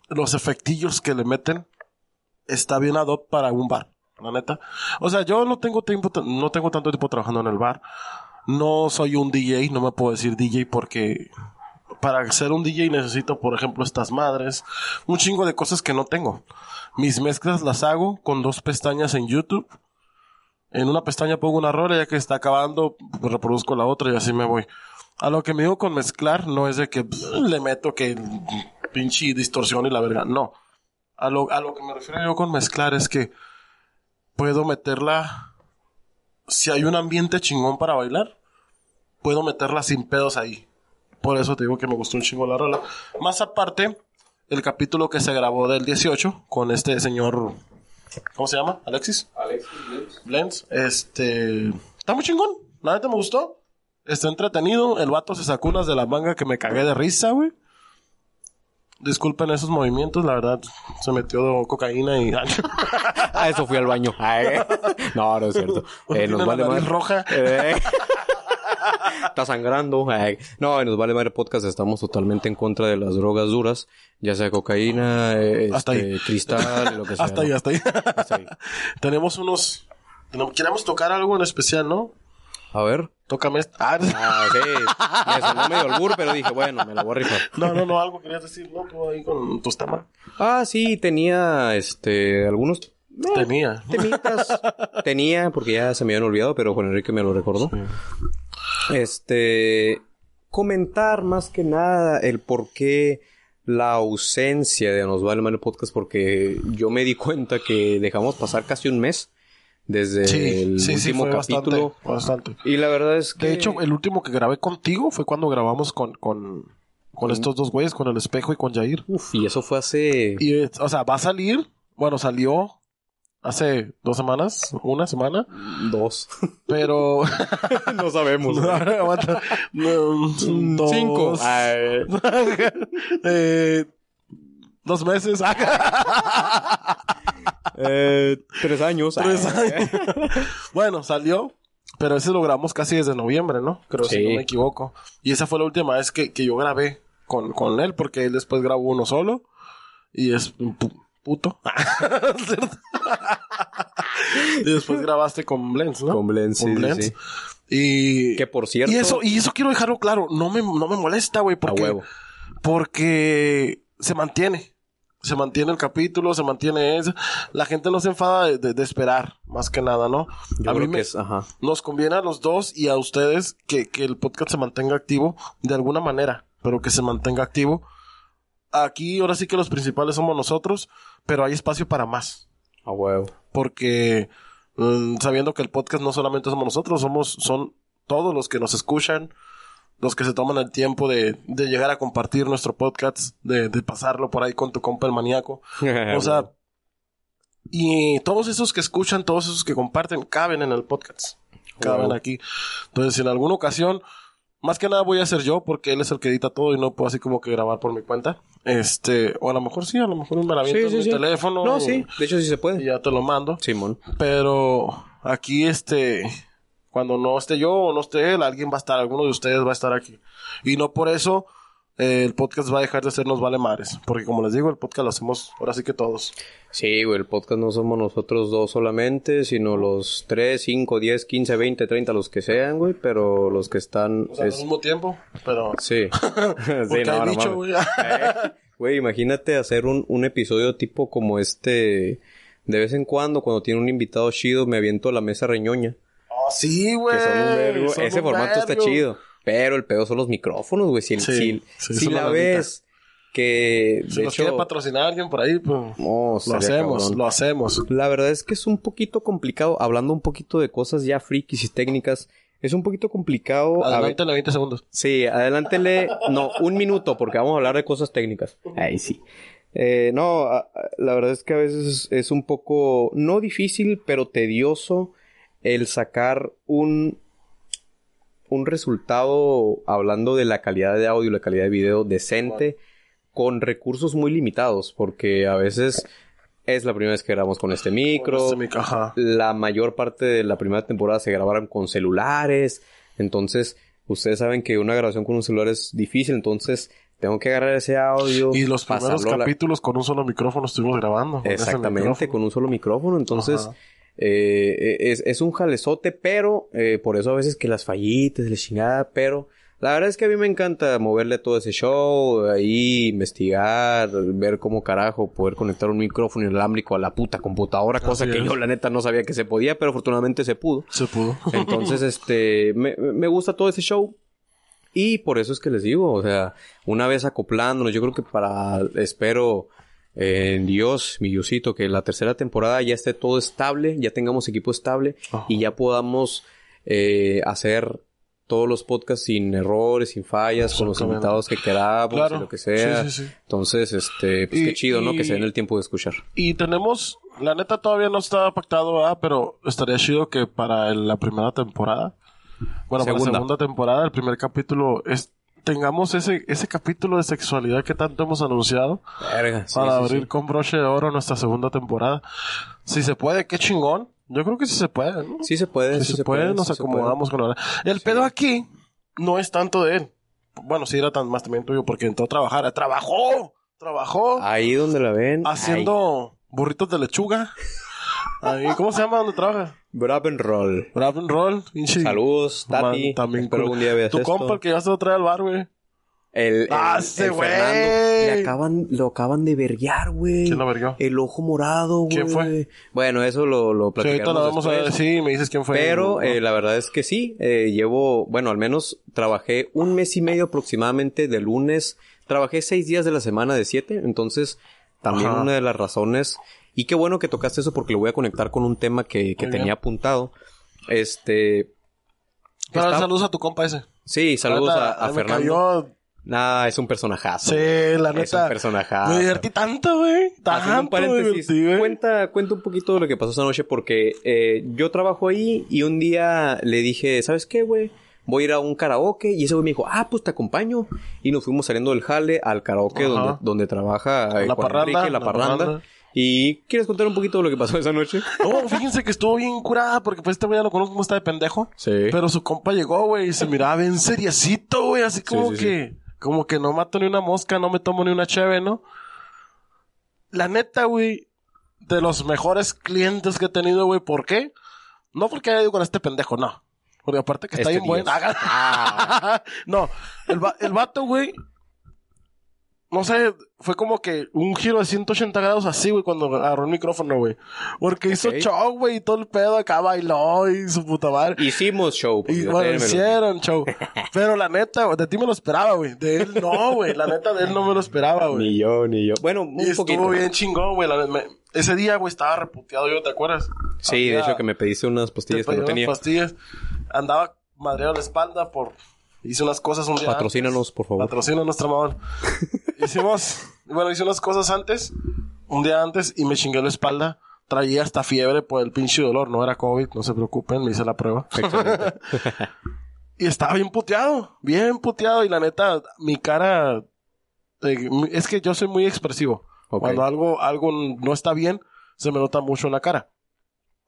Los efectillos que le meten. Está bien ad hoc para un bar, la neta. O sea, yo no tengo tiempo, no tengo tanto tiempo trabajando en el bar. No soy un DJ, no me puedo decir DJ porque para ser un DJ necesito, por ejemplo, estas madres, un chingo de cosas que no tengo. Mis mezclas las hago con dos pestañas en YouTube. En una pestaña pongo una rola, ya que está acabando, reproduzco la otra y así me voy. A lo que me digo con mezclar no es de que le meto que pinche distorsión y la verga, no. A lo, a lo que me refiero yo con mezclar es que puedo meterla si hay un ambiente chingón para bailar, puedo meterla sin pedos ahí. Por eso te digo que me gustó un chingo la rola. Más aparte, el capítulo que se grabó del 18 con este señor. ¿Cómo se llama? ¿Alexis? Blends. Este. Está muy chingón. La neta me gustó. Está entretenido. El vato se sacó unas de la manga que me cagué de risa, güey. Disculpen esos movimientos, la verdad. Se metió cocaína y. Ah, eso fui al baño. Ay. No, no es cierto. Eh, nos la vale nariz madre. roja. Eh. Está sangrando. No, en Nos Vale Madre Podcast estamos totalmente en contra de las drogas duras, ya sea cocaína, Hasta este, ahí. cristal, lo que sea. hasta ahí, hasta ahí. Hasta ahí. Tenemos unos. Queremos tocar algo en especial, ¿no? A ver. Tócame esta. Ah, Ah, sí. Me sonó medio albur, pero dije, bueno, me la voy a rifar. no, no, no, algo querías decir, ¿no? Tú ahí con tus temas. Ah, sí, tenía, este, algunos... eh, Tenía. Temitas. tenía, porque ya se me habían olvidado, pero Juan Enrique me lo recordó. Este... Comentar más que nada el por qué la ausencia de Nos Vale Mal Podcast, porque yo me di cuenta que dejamos pasar casi un mes desde Sí, el sí, sí, último fue capítulo. bastante, bastante. Y la verdad es que... De hecho, el último que grabé contigo fue cuando grabamos con, con, con estos dos güeyes, con el espejo y con Jair. Uf, y eso fue hace... Y, o sea, va a salir, bueno, salió hace dos semanas, una semana, Dos. pero... no sabemos. Aguanta. No, dos- Cinco. Eh, dos meses. Eh, tres años. Tres Ay. años. bueno, salió. Pero ese lo grabamos casi desde noviembre, ¿no? Creo, si Sí. no me equivoco. Y esa fue la última vez que, que yo grabé con, con él, porque él después grabó uno solo. Y es un pu- puto. Y después grabaste con Blends, ¿no? Con Blends, sí, sí, sí. Y... Que por cierto... Y eso, y eso quiero dejarlo claro. No me, no me molesta, güey, A porque... huevo. Porque se mantiene. Se mantiene el capítulo, se mantiene eso. La gente no se enfada de, de- de esperar, más que nada, ¿no? Yo a mí me- es... Ajá. nos conviene a los dos y a ustedes que, que el podcast se mantenga activo de alguna manera, pero que se mantenga activo. Aquí ahora sí que los principales somos nosotros, pero hay espacio para más. A huevo. Porque mm, sabiendo que el podcast no solamente somos nosotros, somos, son todos los que nos escuchan, los que se toman el tiempo de, de llegar a compartir nuestro podcast, de, de pasarlo por ahí con tu compa el maníaco. O sea, y todos esos que escuchan, todos esos que comparten, caben en el podcast. Caben Wow. aquí. Entonces, si en alguna ocasión, más que nada voy a ser yo, porque él es el que edita todo y no puedo así como que grabar por mi cuenta. Este, o a lo mejor sí, a lo mejor me la aviento en mi teléfono. No, y- sí. De hecho, sí se Y puede. ya te lo mando. Simón. Pero aquí este, cuando no esté yo o no esté él, alguien va a estar, alguno de ustedes va a estar aquí. Y no por eso eh, el podcast va a dejar de ser Nos Vale Mares. Porque como les digo, el podcast lo hacemos ahora sí que todos. Sí, güey, el podcast no somos nosotros dos solamente, sino los 3, 5, 10, 15, 20, 30, los que sean, güey, pero los que están... O sea, es- al mismo tiempo, pero... Sí. sí, no, mames. güey. Eh, Güey, imagínate hacer un, un episodio tipo como este... De vez en cuando, cuando tiene un invitado chido, me aviento a la mesa reñoña. Oh, sí, güey. Ese un formato está chido. Pero el pedo son los micrófonos, güey. Si, Sí, si, sí, si la ves que... Si de nos hecho, quiere patrocinar alguien por ahí, pues... no, Lo hacemos, cabrón. lo hacemos. La verdad es que es un poquito complicado, hablando un poquito de cosas ya frikis y técnicas, es un poquito complicado. a Adelántale 20 segundos. Sí, adelántele, no, un minuto, porque vamos a hablar de cosas técnicas. Ahí sí. Eh, no, la verdad es que a veces es, es un poco, no difícil, pero tedioso el sacar un, un resultado hablando de la calidad de audio la calidad de video decente con recursos muy limitados, porque a veces es la primera vez que grabamos con este micro. Este mic- ajá. La mayor parte de la primera temporada se grabaron con celulares. Entonces, ustedes saben que una grabación con un celular es difícil. Entonces, tengo que agarrar ese audio. Y los primeros la- capítulos con un solo micrófono estuvimos grabando. Exactamente, con un solo micrófono. Entonces, Ajá. Eh, es, es un jalezote, pero eh, por eso a veces que las fallitas, la chingada, pero la verdad es que a mí me encanta moverle a todo ese show, ahí investigar, ver cómo carajo poder conectar un micrófono inalámbrico a la puta computadora, cosa Así que es. yo la neta no sabía que se podía, pero afortunadamente se pudo. Se pudo. Entonces, este, me, me gusta todo ese show. Y por eso es que les digo, o sea, una vez acoplándonos, yo creo que para, espero eh, en Dios, mi Diosito, que la tercera temporada ya esté todo estable, ya tengamos equipo estable Ajá. y ya podamos eh, hacer todos los podcasts sin errores, sin fallas, con los invitados que queramos Claro. y lo que sea. Sí, sí, sí. Entonces, este, pues Y- qué chido, ¿no? Que se den el tiempo de escuchar. Y tenemos, la neta todavía no está pactado, ¿verdad? pero estaría chido que para la primera temporada, bueno, para la segunda temporada, el primer capítulo, es, tengamos ese, ese capítulo de sexualidad que tanto hemos anunciado Verga, sí, para sí, abrir sí. con broche de oro nuestra segunda temporada. Si se puede, qué chingón. Yo creo que sí se puede, ¿no? Sí se puede, si se, puede, nos puede. acomodamos con la El pedo aquí no es tanto de él. Bueno, sí era tan más también tuyo porque entró a trabajar. ¡Trabajó! ¡Trabajó! Ahí donde la ven. haciendo burritos de lechuga. Ahí, ¿Cómo se llama donde trabaja? Roll. Roll. pinche- Saludos, Man, Tati. también Espero cool. día veas Tu esto. compa el que ya se lo trae al bar, güey. El, el, ¡Ah, el ese güey! Fernando. Le acaban, lo acaban de verguiar, güey. ¿Quién lo verguió? El ojo morado, güey. ¿Quién fue? Bueno, eso lo, lo Sí, ahorita lo vamos a ver. Sí, me dices quién fue. Pero eh, la verdad es que sí, eh, llevo, bueno, al menos trabajé un mes y medio aproximadamente de lunes. Trabajé seis días de la semana de siete, entonces también Ajá. una de las razones. Y qué bueno que tocaste eso porque lo voy a conectar con un tema que, que tenía apuntado. Este. Está- saludos a tu compa ese. Sí, saludos a, a Fernando. cayó- Nah, es un personajazo. Sí, la Es neta. un personajazo. Me divertí tanto, güey. Un Tanto me paréntesis, divertí, güey. cuenta, cuenta un poquito de lo que pasó esa noche porque eh, yo trabajo ahí y un día le dije, ¿sabes qué, güey? Voy a ir a un karaoke y ese güey me dijo, ah, pues te acompaño. Y nos fuimos saliendo del jale al karaoke donde, donde trabaja eh, La parranda, Enrique, la, la parranda. parranda. ¿Y quieres contar un poquito de lo que pasó esa noche? No, fíjense que estuvo bien curada porque pues este güey ya lo conozco como está de pendejo. Sí. Pero su compa llegó, güey, y se miraba bien seriecito, güey, así como sí, sí. que, como que no mato ni una mosca, no me tomo ni una cheve, ¿no? La neta, güey, de los mejores clientes que he tenido, güey, ¿por qué? No porque haya ido con este pendejo, no. Porque aparte que está Este bien bueno. Dios. no, el, va- el vato, güey, no sé, fue como que un giro de 180 grados así, güey, cuando agarró el micrófono, güey. Porque hizo show, güey, y todo el pedo acá bailó y su puta madre. Hicimos show. Y yo bueno, hicieron show. Pero la neta, de ti me lo esperaba, güey. De él no, güey. La neta, de él no me lo esperaba, güey. Ni yo, ni yo. Bueno, un Y estuvo poquito. bien chingón, güey. Ese día, güey, estaba reputeado yo, ¿te acuerdas? Sí, de hecho que me pediste unas te pastillas que no unas tenía. pastillas. Andaba madreado la espalda por... Hice unas cosas un día Patrocínanos, antes. por favor. Patrocínanos, tramador. Hicimos... Bueno, hice unas cosas antes. Un día antes. Y me chingué la espalda. Traía hasta fiebre por el pinche dolor. No era COVID, no se preocupen. Me hice la prueba. Y estaba bien puteado, bien puteado. Y la neta, mi cara. eh, es que yo soy muy expresivo. Cuando algo, algo no está bien, se me nota mucho en la cara.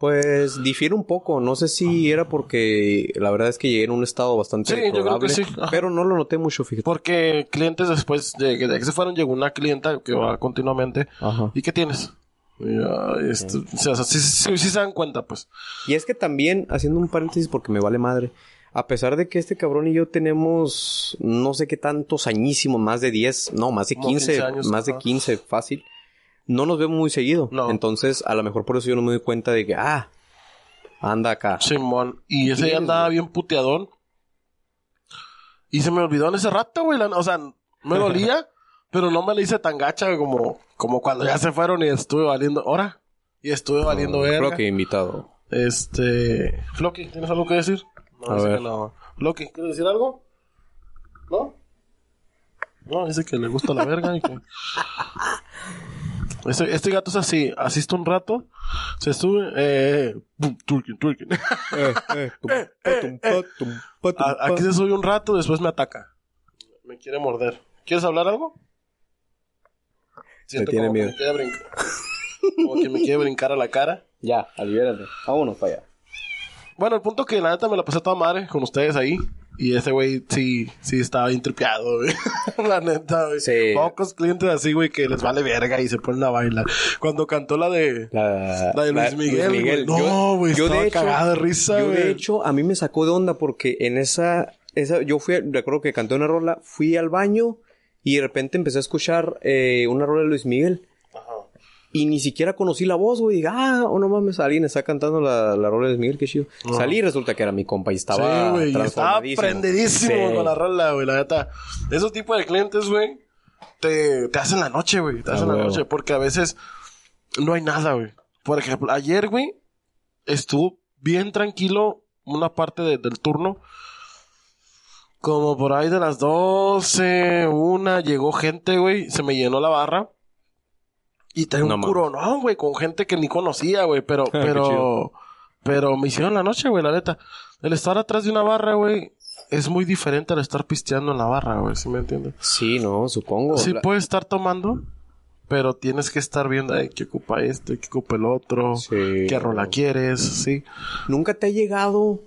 Pues difiere un poco. No sé si era porque la verdad es que llegué en un estado bastante Sí, yo creo que sí. Pero no lo noté mucho, fíjate. Porque clientes después de que, de que se fueron, llegó una clienta que va continuamente. Ajá. ¿Y qué tienes? Y, ah, esto- o sea, sí, sí- sí se dan cuenta, pues. Y es que también, haciendo un paréntesis porque me vale madre, a pesar de que este cabrón y yo tenemos no sé qué tantos añísimos, más de 10, no, más de Como 15, 15 años, más de ajá. 15 fácil, no nos vemos muy seguido. No. Entonces, a lo mejor por eso yo no me doy cuenta de que, ah, anda acá. Simón. Y ese día andaba bien puteadón. Y se me olvidó en ese rato, güey. O sea, me dolía, pero no me la hice tan gacha como, como cuando ya se fueron y estuve valiendo. ¿Ahora? Y estuve valiendo verga. Creo que invitado. Este. Floki, ¿tienes algo que decir? No, A ver. que no. Floki, ¿quieres decir algo? ¿No? No, dice que le gusta la verga y que. Este, este gato es así, asiste un rato, se sube, eh, pum, twerking, twerking. Eh, eh, tum, patum, patum, patum, A- Aquí se sube un rato, después me ataca. Me quiere morder. ¿Quieres hablar algo? Siento tiene como miedo. Que me quiere brincar. como que me quiere brincar a la cara. Ya, aliviérate. Vámonos para allá. Bueno, el punto que la neta me la pasé toda madre con ustedes ahí. Y ese güey sí, sí estaba bien tripeado, güey. la neta, güey. Sí. Pocos clientes así, güey, que les vale verga y se ponen a bailar. Cuando cantó la de... La, La de Luis Miguel, güey. No, güey, yo estaba cagado de risa, Yo, de güey. hecho, a mí me sacó de onda porque en esa... esa yo fui... Recuerdo que canté una rola, fui al baño y de repente empecé a escuchar eh, una rola de Luis Miguel. Y ni siquiera conocí la voz, güey. Dije, ah, oh, no mames, alguien está cantando la, la rola de Miguel, qué chido. Salí y resulta que era mi compa y estaba sí, güey. Estaba prendidísimo Sí. con la rola, güey. La neta. Esos tipos de clientes, güey, te, te hacen la noche, güey. Te Ah, hacen la noche. Porque a veces no hay nada, güey. Por ejemplo, ayer, güey, estuvo bien tranquilo una parte de- del turno. Como por ahí de las 12, una, llegó gente, güey. Se me llenó la barra. Y trae No un curonón, güey, con gente que ni conocía, güey. Pero, pero, pero me hicieron la noche, güey, la neta. El estar atrás de una barra, güey, es muy diferente al estar pisteando en la barra, güey, ¿sí me entiendes? Sí, no, supongo. Sí La- puedes estar tomando, pero tienes que estar viendo, ay, qué ocupa este, qué ocupa el otro, Sí. qué rola quieres, sí. Nunca te ha llegado,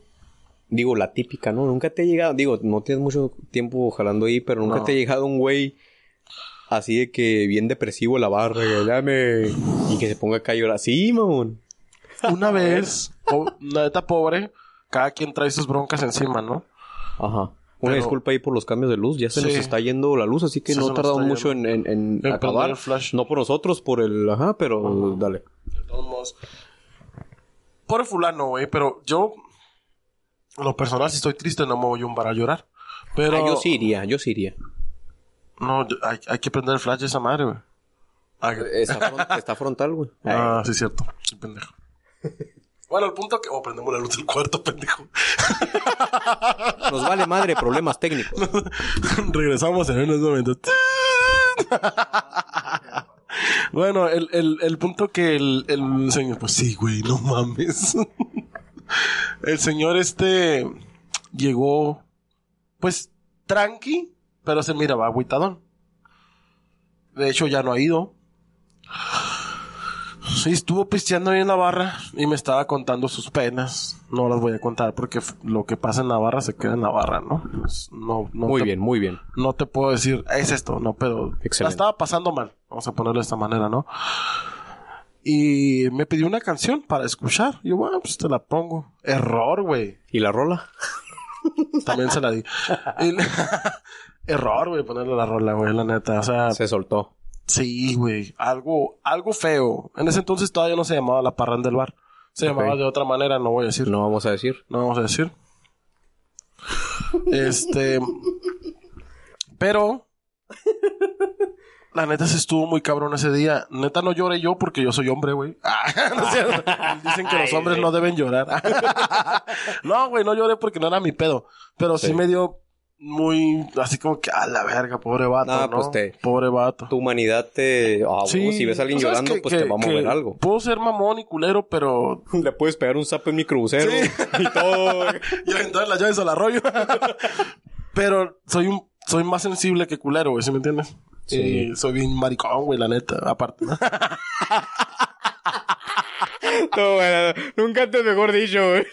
digo, la típica, ¿no? Nunca te ha llegado, digo, no tienes mucho tiempo jalando ahí, pero nunca No. te ha llegado un güey así de que bien depresivo la barra, y que se ponga acá a llorar. Sí, mamón. Una vez, po- la neta pobre, cada quien trae sus broncas encima, ¿no? Ajá. Una Pero- disculpa ahí por los cambios de luz, ya se nos está yendo la luz, así que Sí, no tardamos mucho en, en, en prender acabar. el flash. No por nosotros, por el, ajá, pero dale. De todos modos. Pobre fulano, güey, pero yo, en lo personal, si estoy triste, no me voy a un bar a llorar. Pero, Ah, yo sí iría, yo sí iría. No, yo- hay, hay que prender el flash de esa madre, güey. Ah, Está, fron- está frontal, güey. Ah, sí, cierto. Sí, pendejo. bueno, el punto que... Oh, prendemos la luz del cuarto, pendejo. Nos vale madre problemas técnicos. Regresamos en unos momentos. bueno, el, el, el punto que el, el señor... Pues sí, güey, no mames. el señor este... Llegó... Pues, tranqui, pero se miraba agüitadón. De hecho, ya no ha ido. Sí, estuvo pisteando ahí en la barra y me estaba contando sus penas. No las voy a contar porque lo que pasa en la barra se queda en la barra, ¿no? No, no Muy te- bien, muy bien. No te puedo decir, es esto, no, pero Excelente. la estaba pasando mal. Vamos a ponerlo de esta manera, ¿no? Y me pidió una canción para escuchar. Y yo, bueno, pues te la pongo. Error, güey. ¿Y la rola? También se la di. Y- Error, güey, ponerle la rola, güey, la neta. O sea, Se soltó. Sí, güey. Algo, algo feo. En ese entonces todavía no se llamaba la parranda del bar. Se llamaba de otra manera, no voy a decir. No vamos a decir. No vamos a decir. Este. Pero. La neta se estuvo muy cabrón ese día. Neta no lloré yo porque yo soy hombre, güey. Ah, no. Dicen que los hombres no deben llorar. no, güey, no lloré porque no era mi pedo. Pero sí, Sí. me dio muy. Así como que, a la verga, pobre vato, No, ¿no? pues te- Pobre vato. Tu humanidad te... Sí, si ves a alguien llorando, que- pues que- te va a mover algo. Puedo ser mamón y culero, pero Le puedes pegar un zapo en microbusero Sí. y todo. y aventar las llaves al arroyo. Pero soy un soy más sensible que culero, güey, ¿sí me entiendes? Sí. Y soy bien maricón, güey, la neta, aparte. Todo bueno. Nunca antes mejor dicho, güey.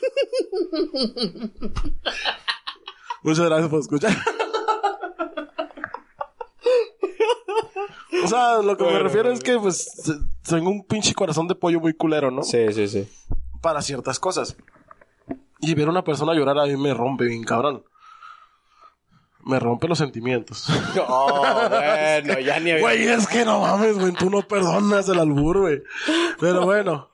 Muchas gracias por escuchar. o sea, lo que me refiero bueno. es que, pues, tengo un pinche corazón de pollo muy culero, ¿no? Sí, sí, sí. Para ciertas cosas. Y ver a una persona llorar a mí me rompe bien, cabrón. Me rompe los sentimientos. No, bueno, ya ni había... Güey, es que no mames, güey. Tú no perdonas el albur, güey. Pero bueno.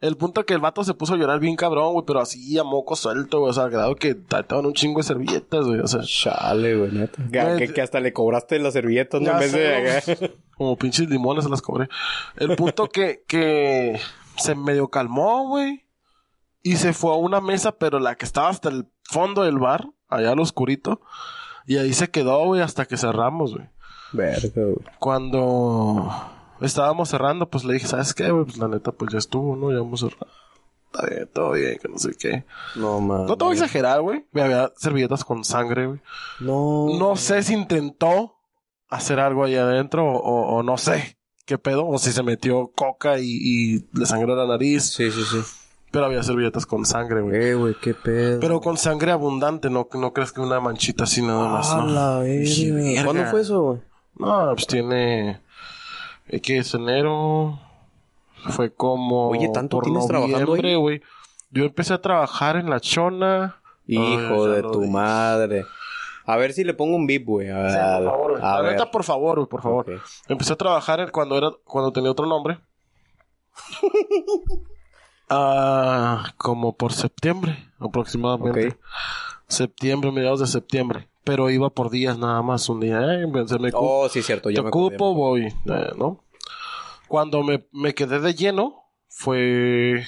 El punto que el vato se puso a llorar bien cabrón, güey. Pero así a moco suelto, güey. O sea, al grado que estaban un chingo de servilletas, güey. O sea, Chale, güey, neta. Que, Güey, que- que hasta le cobraste las servilletas, ¿no? En vez sé, de... como pinches limones se las cobré. El punto que, que se medio calmó, güey. Y se fue a una mesa, pero la que estaba hasta el fondo del bar, allá al oscurito. Y ahí se quedó, güey, hasta que cerramos, güey. Verga, güey. Cuando estábamos cerrando, pues le dije, ¿sabes qué, güey? Pues la neta, pues ya estuvo, ¿no? Ya vamos a cerrar. Está bien, todo bien, que no sé qué. No, mames. No te voy a exagerar, güey. Me había servilletas con sangre, güey. No. No sé si intentó hacer algo ahí adentro o, o- o no sé qué pedo. O si se metió coca y, y le sangró la nariz. Sí, sí, sí. Pero había servilletas con sangre, güey. Eh, güey, qué pedo. Pero con sangre abundante, no, no crees que una manchita así nada más, A ¿no? la verga. ¿Cuándo fue eso, güey? No, pues tiene... eh, ¿Qué es enero? Fue como... Oye, ¿tanto por tienes trabajando ahí? güey. Yo empecé a trabajar en la chona. Hijo Ay, de tu dije. madre. A ver si le pongo un beep, güey. A ver. Sí, por favor, güey. a ver. neta, por favor, güey, por favor. Empecé a trabajar cuando era cuando tenía otro nombre. Ah, como por septiembre, aproximadamente. Septiembre, mediados de septiembre. Pero iba por días nada más. Un día, eh, se me, Oh, sí, cierto. Te me ocupo, voy, eh, ¿no? Cuando me, me quedé de lleno, fue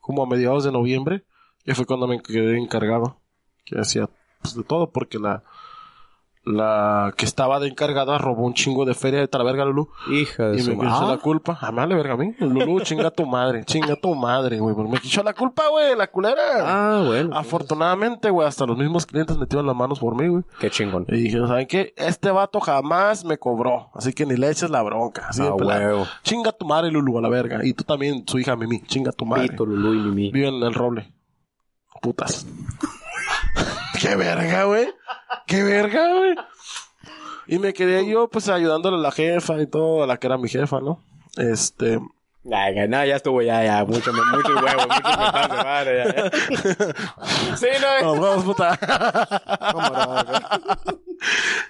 como a mediados de noviembre. Y fue cuando me quedé encargado. Que hacía pues, de todo, porque la, la que estaba de encargada robó un chingo de feria de Talaverga Lulú. Hija de Y su me quiso la culpa. A mí vale verga a mí. Lulú, chinga tu madre. Chinga tu madre, güey. porque Me quiso la culpa, güey. La culera. Ah, bueno. Afortunadamente, güey, hasta los mismos clientes metieron las manos por mí, güey. Qué chingón. Y dije, ¿saben qué? Este vato jamás me cobró. Así que ni le eches la bronca. Así Ah, huevo. Chinga tu madre, Lulu, a la verga. Y tú también, su hija Mimi. Chinga tu madre. Pito, Lulú y Mimi. Vive en el roble. Putas. Qué verga, güey. Qué verga, güey. Y me quedé yo, pues, ayudándole a la jefa y todo, a la que era mi jefa, ¿no? Este... Ya, no, ya estuvo, ya, ya. Mucho, muchos mentadas de madre, ya, ya. Sí, no, Nos vemos, puta. ¿Cómo no?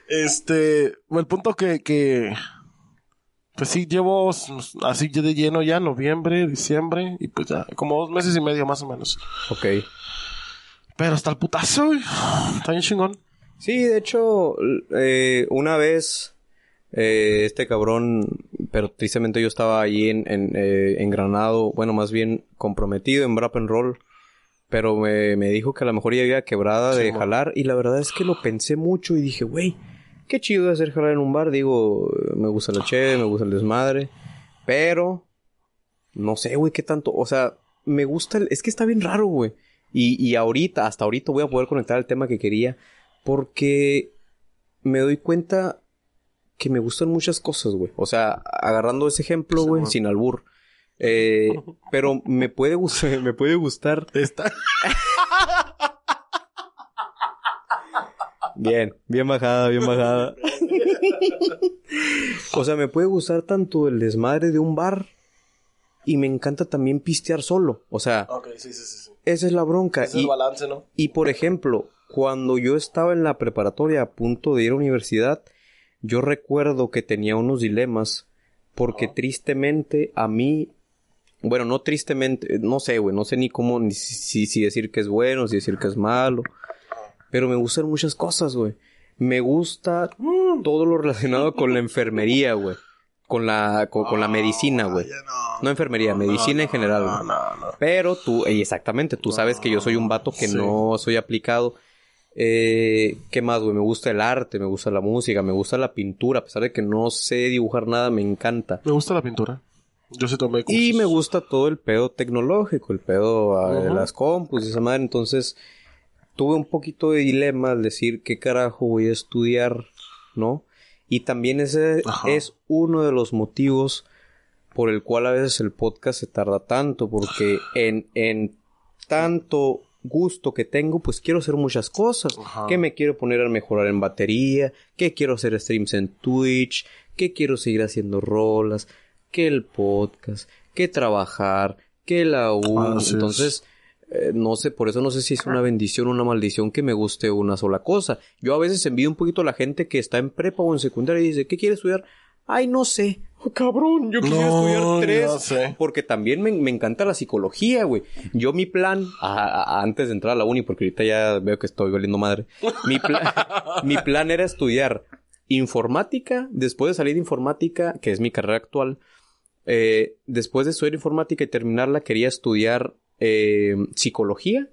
Este, el punto que, que, pues sí, llevo así de lleno ya, noviembre, diciembre, y pues ya, como dos meses y medio más o menos. Ok. Pero hasta el putazo, güey. Está bien chingón. Sí, de hecho, eh, una vez eh, este cabrón, pero tristemente yo estaba ahí en, en, eh, engranado, bueno, más bien comprometido en Brap and Roll, pero me, me dijo que a lo mejor ya había quebrada de jalar y la verdad es que lo pensé mucho y dije, güey, qué chido de hacer jalar en un bar, digo, me gusta la che, me gusta el desmadre, pero no sé, güey, qué tanto, o sea, me gusta, el- es que está bien raro, güey. Y, y ahorita, hasta ahorita voy a poder conectar el tema que quería. Porque me doy cuenta que me gustan muchas cosas, güey. O sea, agarrando ese ejemplo, güey, sin albur. Eh, pero me puede gustar, me puede gustar. Está. Bien, bien bajada, bien bajada. o sea, me puede gustar tanto el desmadre de un bar y me encanta también pistear solo. O sea, Ok, sí, sí, sí. Esa es la bronca. Ese es el Y- balance, ¿no? Y por ejemplo, cuando yo estaba en la preparatoria a punto de ir a universidad, yo recuerdo que tenía unos dilemas porque tristemente a mí, bueno, no tristemente, no sé, güey, no sé ni cómo, ni si, si decir que es bueno, si decir que es malo, pero me gustan muchas cosas, güey. Me gusta todo lo relacionado con la enfermería, güey. Con la, con, con la medicina, güey. No enfermería, medicina en general, No, no, no. Pero tú, y exactamente, tú sabes que yo soy un vato que Sí. no soy aplicado. Eh, ¿Qué más, güey? Me gusta el arte, me gusta la música, me gusta la pintura. A pesar de que no sé dibujar nada, me encanta. Me gusta la pintura. Yo sí tomé Y cursos. me gusta todo el pedo tecnológico, el pedo ah, de las compus y esa madre. Entonces, tuve un poquito de dilema al decir qué carajo voy a estudiar, ¿no? Y también ese Ajá. es uno de los motivos por el cual a veces el podcast se tarda tanto, porque en, en tanto gusto que tengo, pues quiero hacer muchas cosas. Que me quiero poner a mejorar en batería, que quiero hacer streams en Twitch, que quiero seguir haciendo rolas, que el podcast, que trabajar, que la U. Entonces, eh, no sé, por eso no sé si es una bendición o una maldición que me guste una sola cosa. Yo a veces envío un poquito a la gente que está en prepa o en secundaria y dice, ¿qué quiere estudiar? Ay, no sé. Oh, cabrón, yo quisiera estudiar tres. Porque también me, encanta la psicología, güey. Yo mi plan, antes de entrar a la uni, porque ahorita ya veo que estoy valiendo madre. Mi, mi plan era estudiar informática, después de salir de informática, que es mi carrera actual. Eh, después de estudiar informática y terminarla, quería estudiar eh, psicología.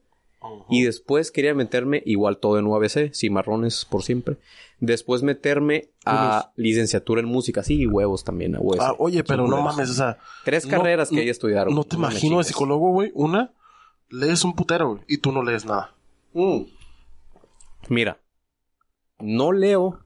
Y después quería meterme, igual todo en UABC, cimarrones por siempre. Después meterme a licenciatura en música, sí, y huevos también, a huevos. Ah, oye, pero no mames, o sea. Tres carreras que ella estudiaron. No te imagino de psicólogo, güey. Una, lees un putero, güey, y tú no lees nada. Mm. Mira, no leo.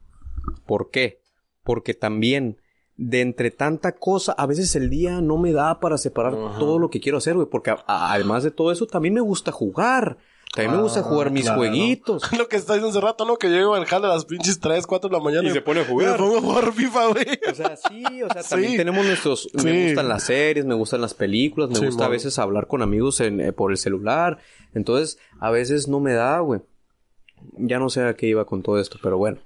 ¿Por qué? Porque también de entre tanta cosa, a veces el día no me da para separar todo lo que quiero hacer, güey, porque además de todo eso, también me gusta jugar. También me gusta jugar mis jueguitos. Lo que está diciendo hace rato, ¿no? Que llego al jale a las pinches 3, 4 de la mañana. Y, se pone a jugar. Me pongo a jugar FIFA, güey. O sea, sí, o sea, también tenemos nuestros... Me gustan las series, me gustan las películas, me gusta a veces hablar con amigos en, eh, por el celular. Entonces, a veces no me da, güey. Ya no sé a qué iba con todo esto, pero bueno.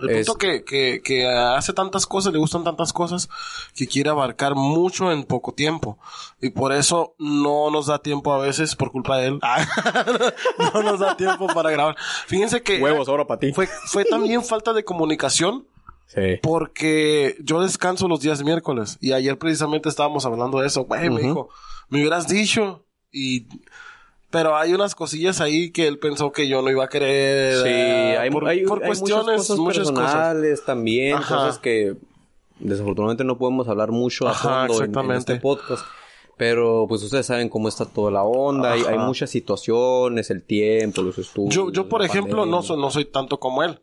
El punto que, que, que, hace tantas cosas, le gustan tantas cosas, que quiere abarcar mucho en poco tiempo. Y por eso no nos da tiempo a veces, por culpa de él, no nos da tiempo para grabar. Fíjense que... Huevos, ahora para ti. Fue, fue también falta de comunicación. Sí. Porque yo descanso los días miércoles. Y ayer precisamente estábamos hablando de eso. Güey, me dijo, me hubieras dicho. Y pero hay unas cosillas ahí que él pensó que yo no iba a querer. Sí, hay, por, cuestiones muchas cosas personales también, cosas que desafortunadamente no podemos hablar mucho a fondo en, este podcast. Pero pues ustedes saben cómo está toda la onda, hay, hay, muchas situaciones, el tiempo, los estudios. Yo, yo por ejemplo, no soy, no soy tanto como él.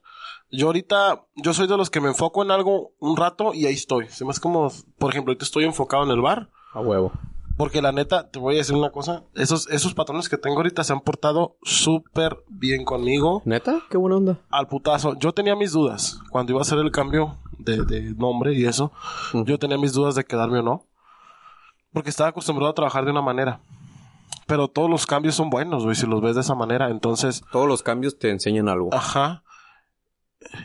Yo ahorita, yo soy de los que me enfoco en algo un rato y ahí estoy. Se hace como, por ejemplo, ahorita estoy enfocado en el bar. A huevo. Porque la neta, te voy a decir una cosa. Esos, esos patrones que tengo ahorita se han portado súper bien conmigo. ¿Neta? Qué buena onda. Al putazo. Yo tenía mis dudas. Cuando iba a hacer el cambio de, de nombre y eso, mm. yo tenía mis dudas de quedarme o no. Porque estaba acostumbrado a trabajar de una manera. Pero todos los cambios son buenos, güey, si los ves de esa manera. Entonces. Todos los cambios te enseñan algo. Ajá.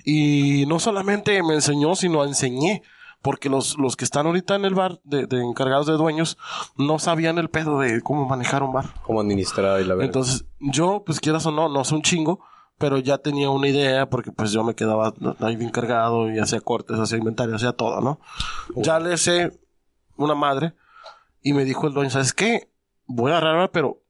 Y no solamente me enseñó, sino enseñé porque los, los que están ahorita en el bar de, de, encargados de dueños no sabían el pedo de cómo manejar un bar. Cómo administrar y la verdad. Entonces, yo, pues quieras o no, no soy un chingo, pero ya tenía una idea porque pues yo me quedaba ahí encargado y hacía cortes, hacía inventario, hacía todo, ¿no? Ya le sé una madre y me dijo el dueño, ¿sabes qué? Voy a agarrar, pero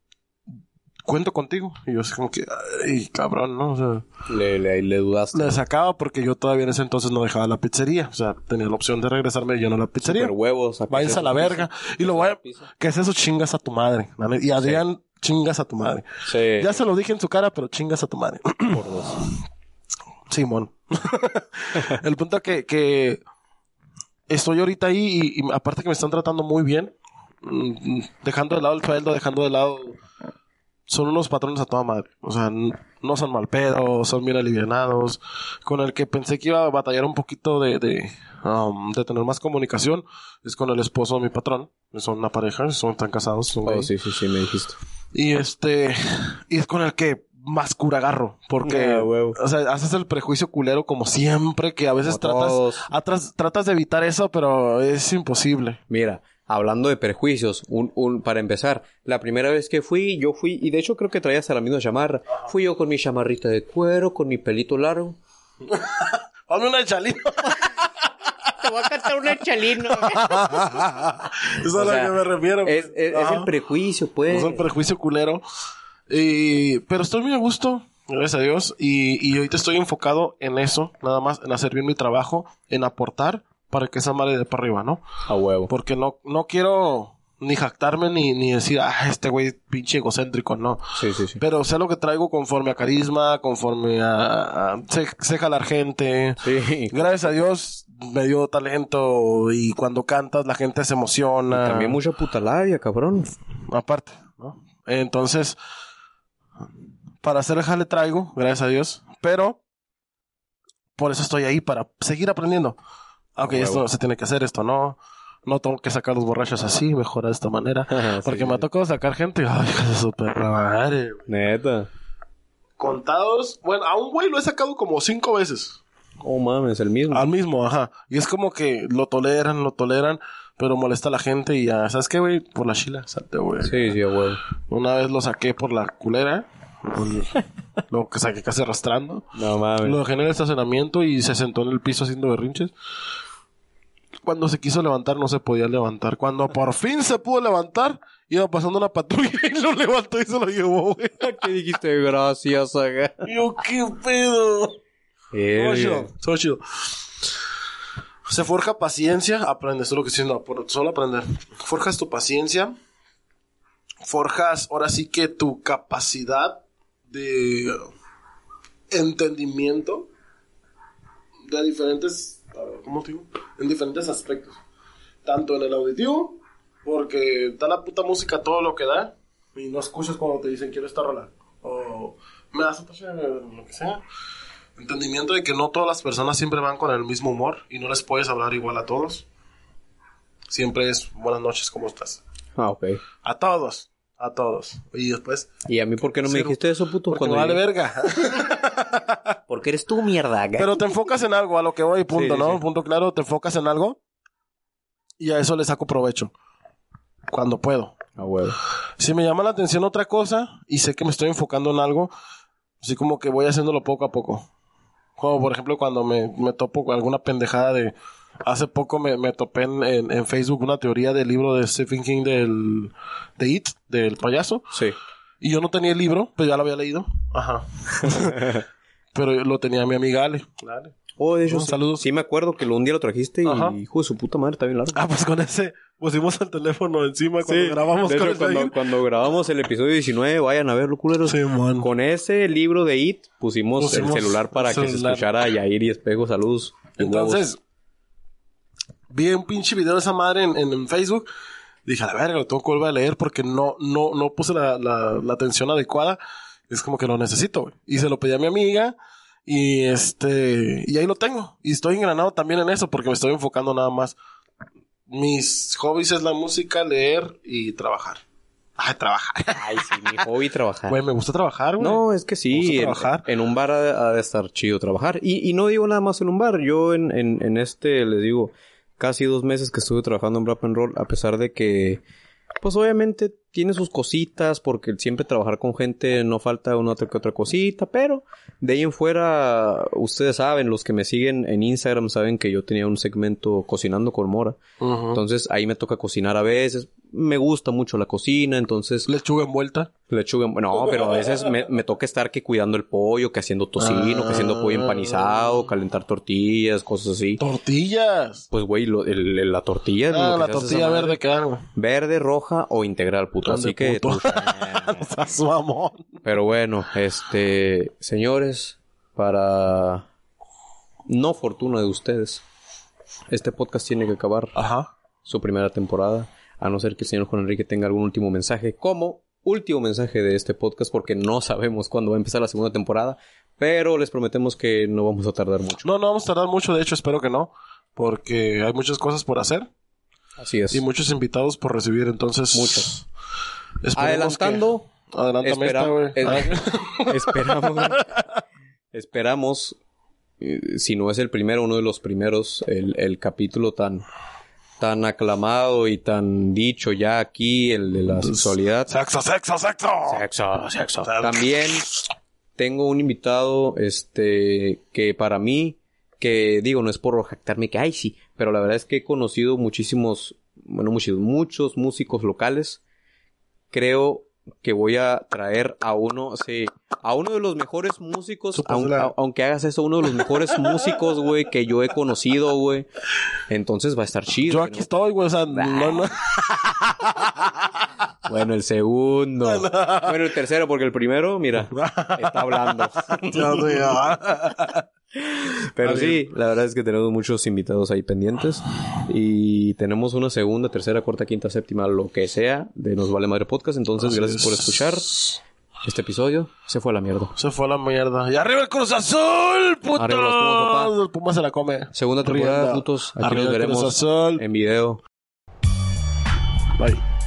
cuento contigo. Y yo así como que, ay, cabrón, ¿no? O sea, le, le, le dudaste. Le sacaba porque yo todavía en ese entonces no dejaba la pizzería. O sea, tenía la opción de regresarme yo no a la pizzería. Super huevos. Váyanse a la verga. Y lo voy a... ¿Qué es eso? Chingas a tu madre. Y Adrián, chingas a tu madre. Sí. Ya se lo dije en su cara, pero chingas a tu madre. Por dos. Simón. el punto que, que estoy ahorita ahí y, y aparte que me están tratando muy bien, mm, dejando de lado el sueldo, dejando de lado son unos patrones a toda madre. O sea, no son mal pedo, son bien alivianados. Con el que pensé que iba a batallar un poquito de, de, um, de tener más comunicación es con el esposo de mi patrón. Son una pareja, son tan casados. Son oh, sí, sí, sí, me dijiste. Y este, y es con el que más cura agarro. Porque, ah, o sea, haces el prejuicio culero como siempre, que a veces tratas, tratas de evitar eso, pero es imposible. Mira, hablando de perjuicios, un, un, para empezar, la primera vez que fui, yo fui, y de hecho creo que traías a la misma chamarra. Fui yo con mi chamarrita de cuero, con mi pelito largo. Hazme una chalino. Te voy a cantar un chalino. Eso es a lo que me refiero. Es, el prejuicio, pues. Es el prejuicio culero. Y, pero estoy muy a gusto. Gracias a Dios. Y, y ahorita estoy enfocado en eso, nada más, en hacer bien mi trabajo, en aportar para que esa madre de para arriba, ¿no? A huevo. Porque no, no quiero ni jactarme ni, ni decir, ah, este güey pinche egocéntrico, no. Sí, sí, sí. Pero sé lo que traigo conforme a carisma, conforme a, a sé, jalar gente. Sí. Gracias a Dios, medio talento y cuando cantas la gente se emociona. También mucha puta labia, cabrón. Aparte, ¿no? Entonces, para hacer el jale traigo, gracias a Dios, pero por eso estoy ahí, para seguir aprendiendo. Aunque A esto se tiene que hacer, esto no. No tengo que sacar los borrachos así, mejor de esta manera. Sí, Porque me ha tocado sacar gente. Ay, hija de su perra madre. güey. Neta. Contados. Bueno, a un güey lo he sacado como cinco veces. Oh, mames, el mismo. Al mismo, ajá. Y es como que lo toleran, lo toleran, pero molesta a la gente y ya. ¿Sabes qué, güey? Por la chila, salte, güey. Sí, sí, huevo. Una vez lo saqué por la culera. lo que saqué casi arrastrando. No mames. Lo dejé en el estacionamiento y se sentó en el piso haciendo berrinches. Cuando se quiso levantar no se podía levantar. Cuando por fin se pudo levantar, iba pasando una patrulla y lo levantó y se lo llevó, güey. ¿Qué dijiste? Gracias. Y Yo, ¿qué pedo? Todo chido. Se forja paciencia, aprendes, eso es lo que estoy diciendo, solo aprender. Forjas tu paciencia, forjas ahora sí que tu capacidad de entendimiento de diferentes, ¿cómo te digo? En diferentes aspectos. Tanto en el auditivo, porque da la puta música todo lo que da, y no escuchas cuando te dicen quiero esta rola, o me das otra, lo que sea entendimiento de que no todas las personas siempre van con el mismo humor y no les puedes hablar igual a todos. Siempre es buenas noches, ¿cómo estás? Ah, ok. A todos, a todos. Y después, ¿Y a mí por qué no me dijiste eso, puto? porque Cuando me vale verga. Porque eres tú, mierda, aga. Pero te enfocas en algo, a lo que voy, punto, Sí, ¿no? sí. Punto claro, te enfocas en algo y a eso le saco provecho. Cuando puedo. A huevo. Si me llama la atención otra cosa y sé que me estoy enfocando en algo, así como que voy haciéndolo poco a poco. Como por ejemplo cuando me, me topo con alguna pendejada de... Hace poco me, me topé en, en- en Facebook una teoría del libro de Stephen King del... De It, del payaso. Sí. Y yo no tenía el libro, pero ya lo había leído. Ajá. pero lo tenía mi amiga Ale. Ale. Oh, de hecho, Un sí. saludo. Sí me acuerdo que un día lo trajiste Ajá. y, hijo de su puta madre, está bien largo. Ah, pues con ese pusimos el teléfono encima cuando grabamos de con hecho, cuando, grabamos el episodio 19, vayan a verlo, culeros. Sí, man. Con ese libro de IT pusimos, Pusimos el celular para el que se escuchara a Yair y Espejo. Saludos. Huevos. Entonces, vi un pinche video de esa madre en, en- en Facebook. Dije, a la verga, lo tengo que volver a leer porque no, no, no puse la, la, la atención adecuada. Es como que lo necesito, güey. Y se lo pedí a mi amiga. Y este, y ahí lo tengo. Y estoy engranado también en eso porque me estoy enfocando nada más. Mis hobbies es la música, leer y trabajar. Ay, trabajar. Ay, sí, mi hobby trabajar. Güey, me gusta trabajar, güey. No, es que Me sí, gusta en, trabajar. en un bar ha, ha de estar chido trabajar. Y, y no digo nada más en un bar, yo en, en, en este, les digo, casi dos meses que estuve trabajando en Rap and Roll, a pesar de que, pues obviamente tiene sus cositas, porque siempre trabajar con gente no falta una otra que otra cosita, pero de ahí en fuera, ustedes saben, los que me siguen en Instagram saben que yo tenía un segmento cocinando con Mora. Entonces ahí me toca cocinar a veces. Me gusta mucho la cocina, entonces Lechuga envuelta. Lechuga, no, pero a veces me, me toca estar que cuidando el pollo, que haciendo tocino, que haciendo pollo Ah. empanizado, calentar tortillas, cosas así. Tortillas. Pues, güey, la tortilla... Ah, la tortilla verde güey. Verde, roja o integral, puto. Así que... puto. tú- pero bueno, este... Señores, para... No fortuna de ustedes. Este podcast tiene que acabar Ajá. su primera temporada, a no ser que el señor Juan Enrique tenga algún último mensaje, como último mensaje de este podcast, porque no sabemos cuándo va a empezar la segunda temporada, pero les prometemos que no vamos a tardar mucho. No, no vamos a tardar mucho, de hecho espero que no, porque hay muchas cosas por hacer Así es. y muchos invitados por recibir, entonces... Muchos. Adelantando, que- Adelántame espera- esta, güey. es- Ah, esperamos, esperamos, eh, si no es el primero, uno de los primeros, el, el capítulo tan, tan aclamado y tan dicho ya aquí, el de la sexualidad. Sexo, sexo, sexo. Sexo, sexo. También tengo un invitado, este, que para mí, que digo, no es por jactarme que, ay, sí, pero la verdad es que he conocido muchísimos, bueno, muchos, muchos músicos locales. Creo que voy a traer a uno, sí, a uno de los mejores músicos, a- aunque hagas eso, uno de los mejores músicos, güey, que yo he conocido, güey. Entonces va a estar chido. Yo aquí no- estoy, güey, o sea, no, no. Bueno, el segundo. bueno, el tercero, porque el primero, mira, está hablando. Pero sí, la verdad es que tenemos muchos invitados ahí pendientes. Y tenemos una segunda, tercera, cuarta, quinta, séptima, lo que sea, de Nos Vale Madre Podcast. Entonces, Así gracias por es. escuchar este episodio. Se fue a la mierda. Se fue a la mierda. ¡Y arriba el Cruz Azul, puto! Arriba los Pumas, papá. El Puma se la come. Segunda temporada, Rienda. putos. Aquí Arriba nos el Cruz veremos Azul. en video. Bye.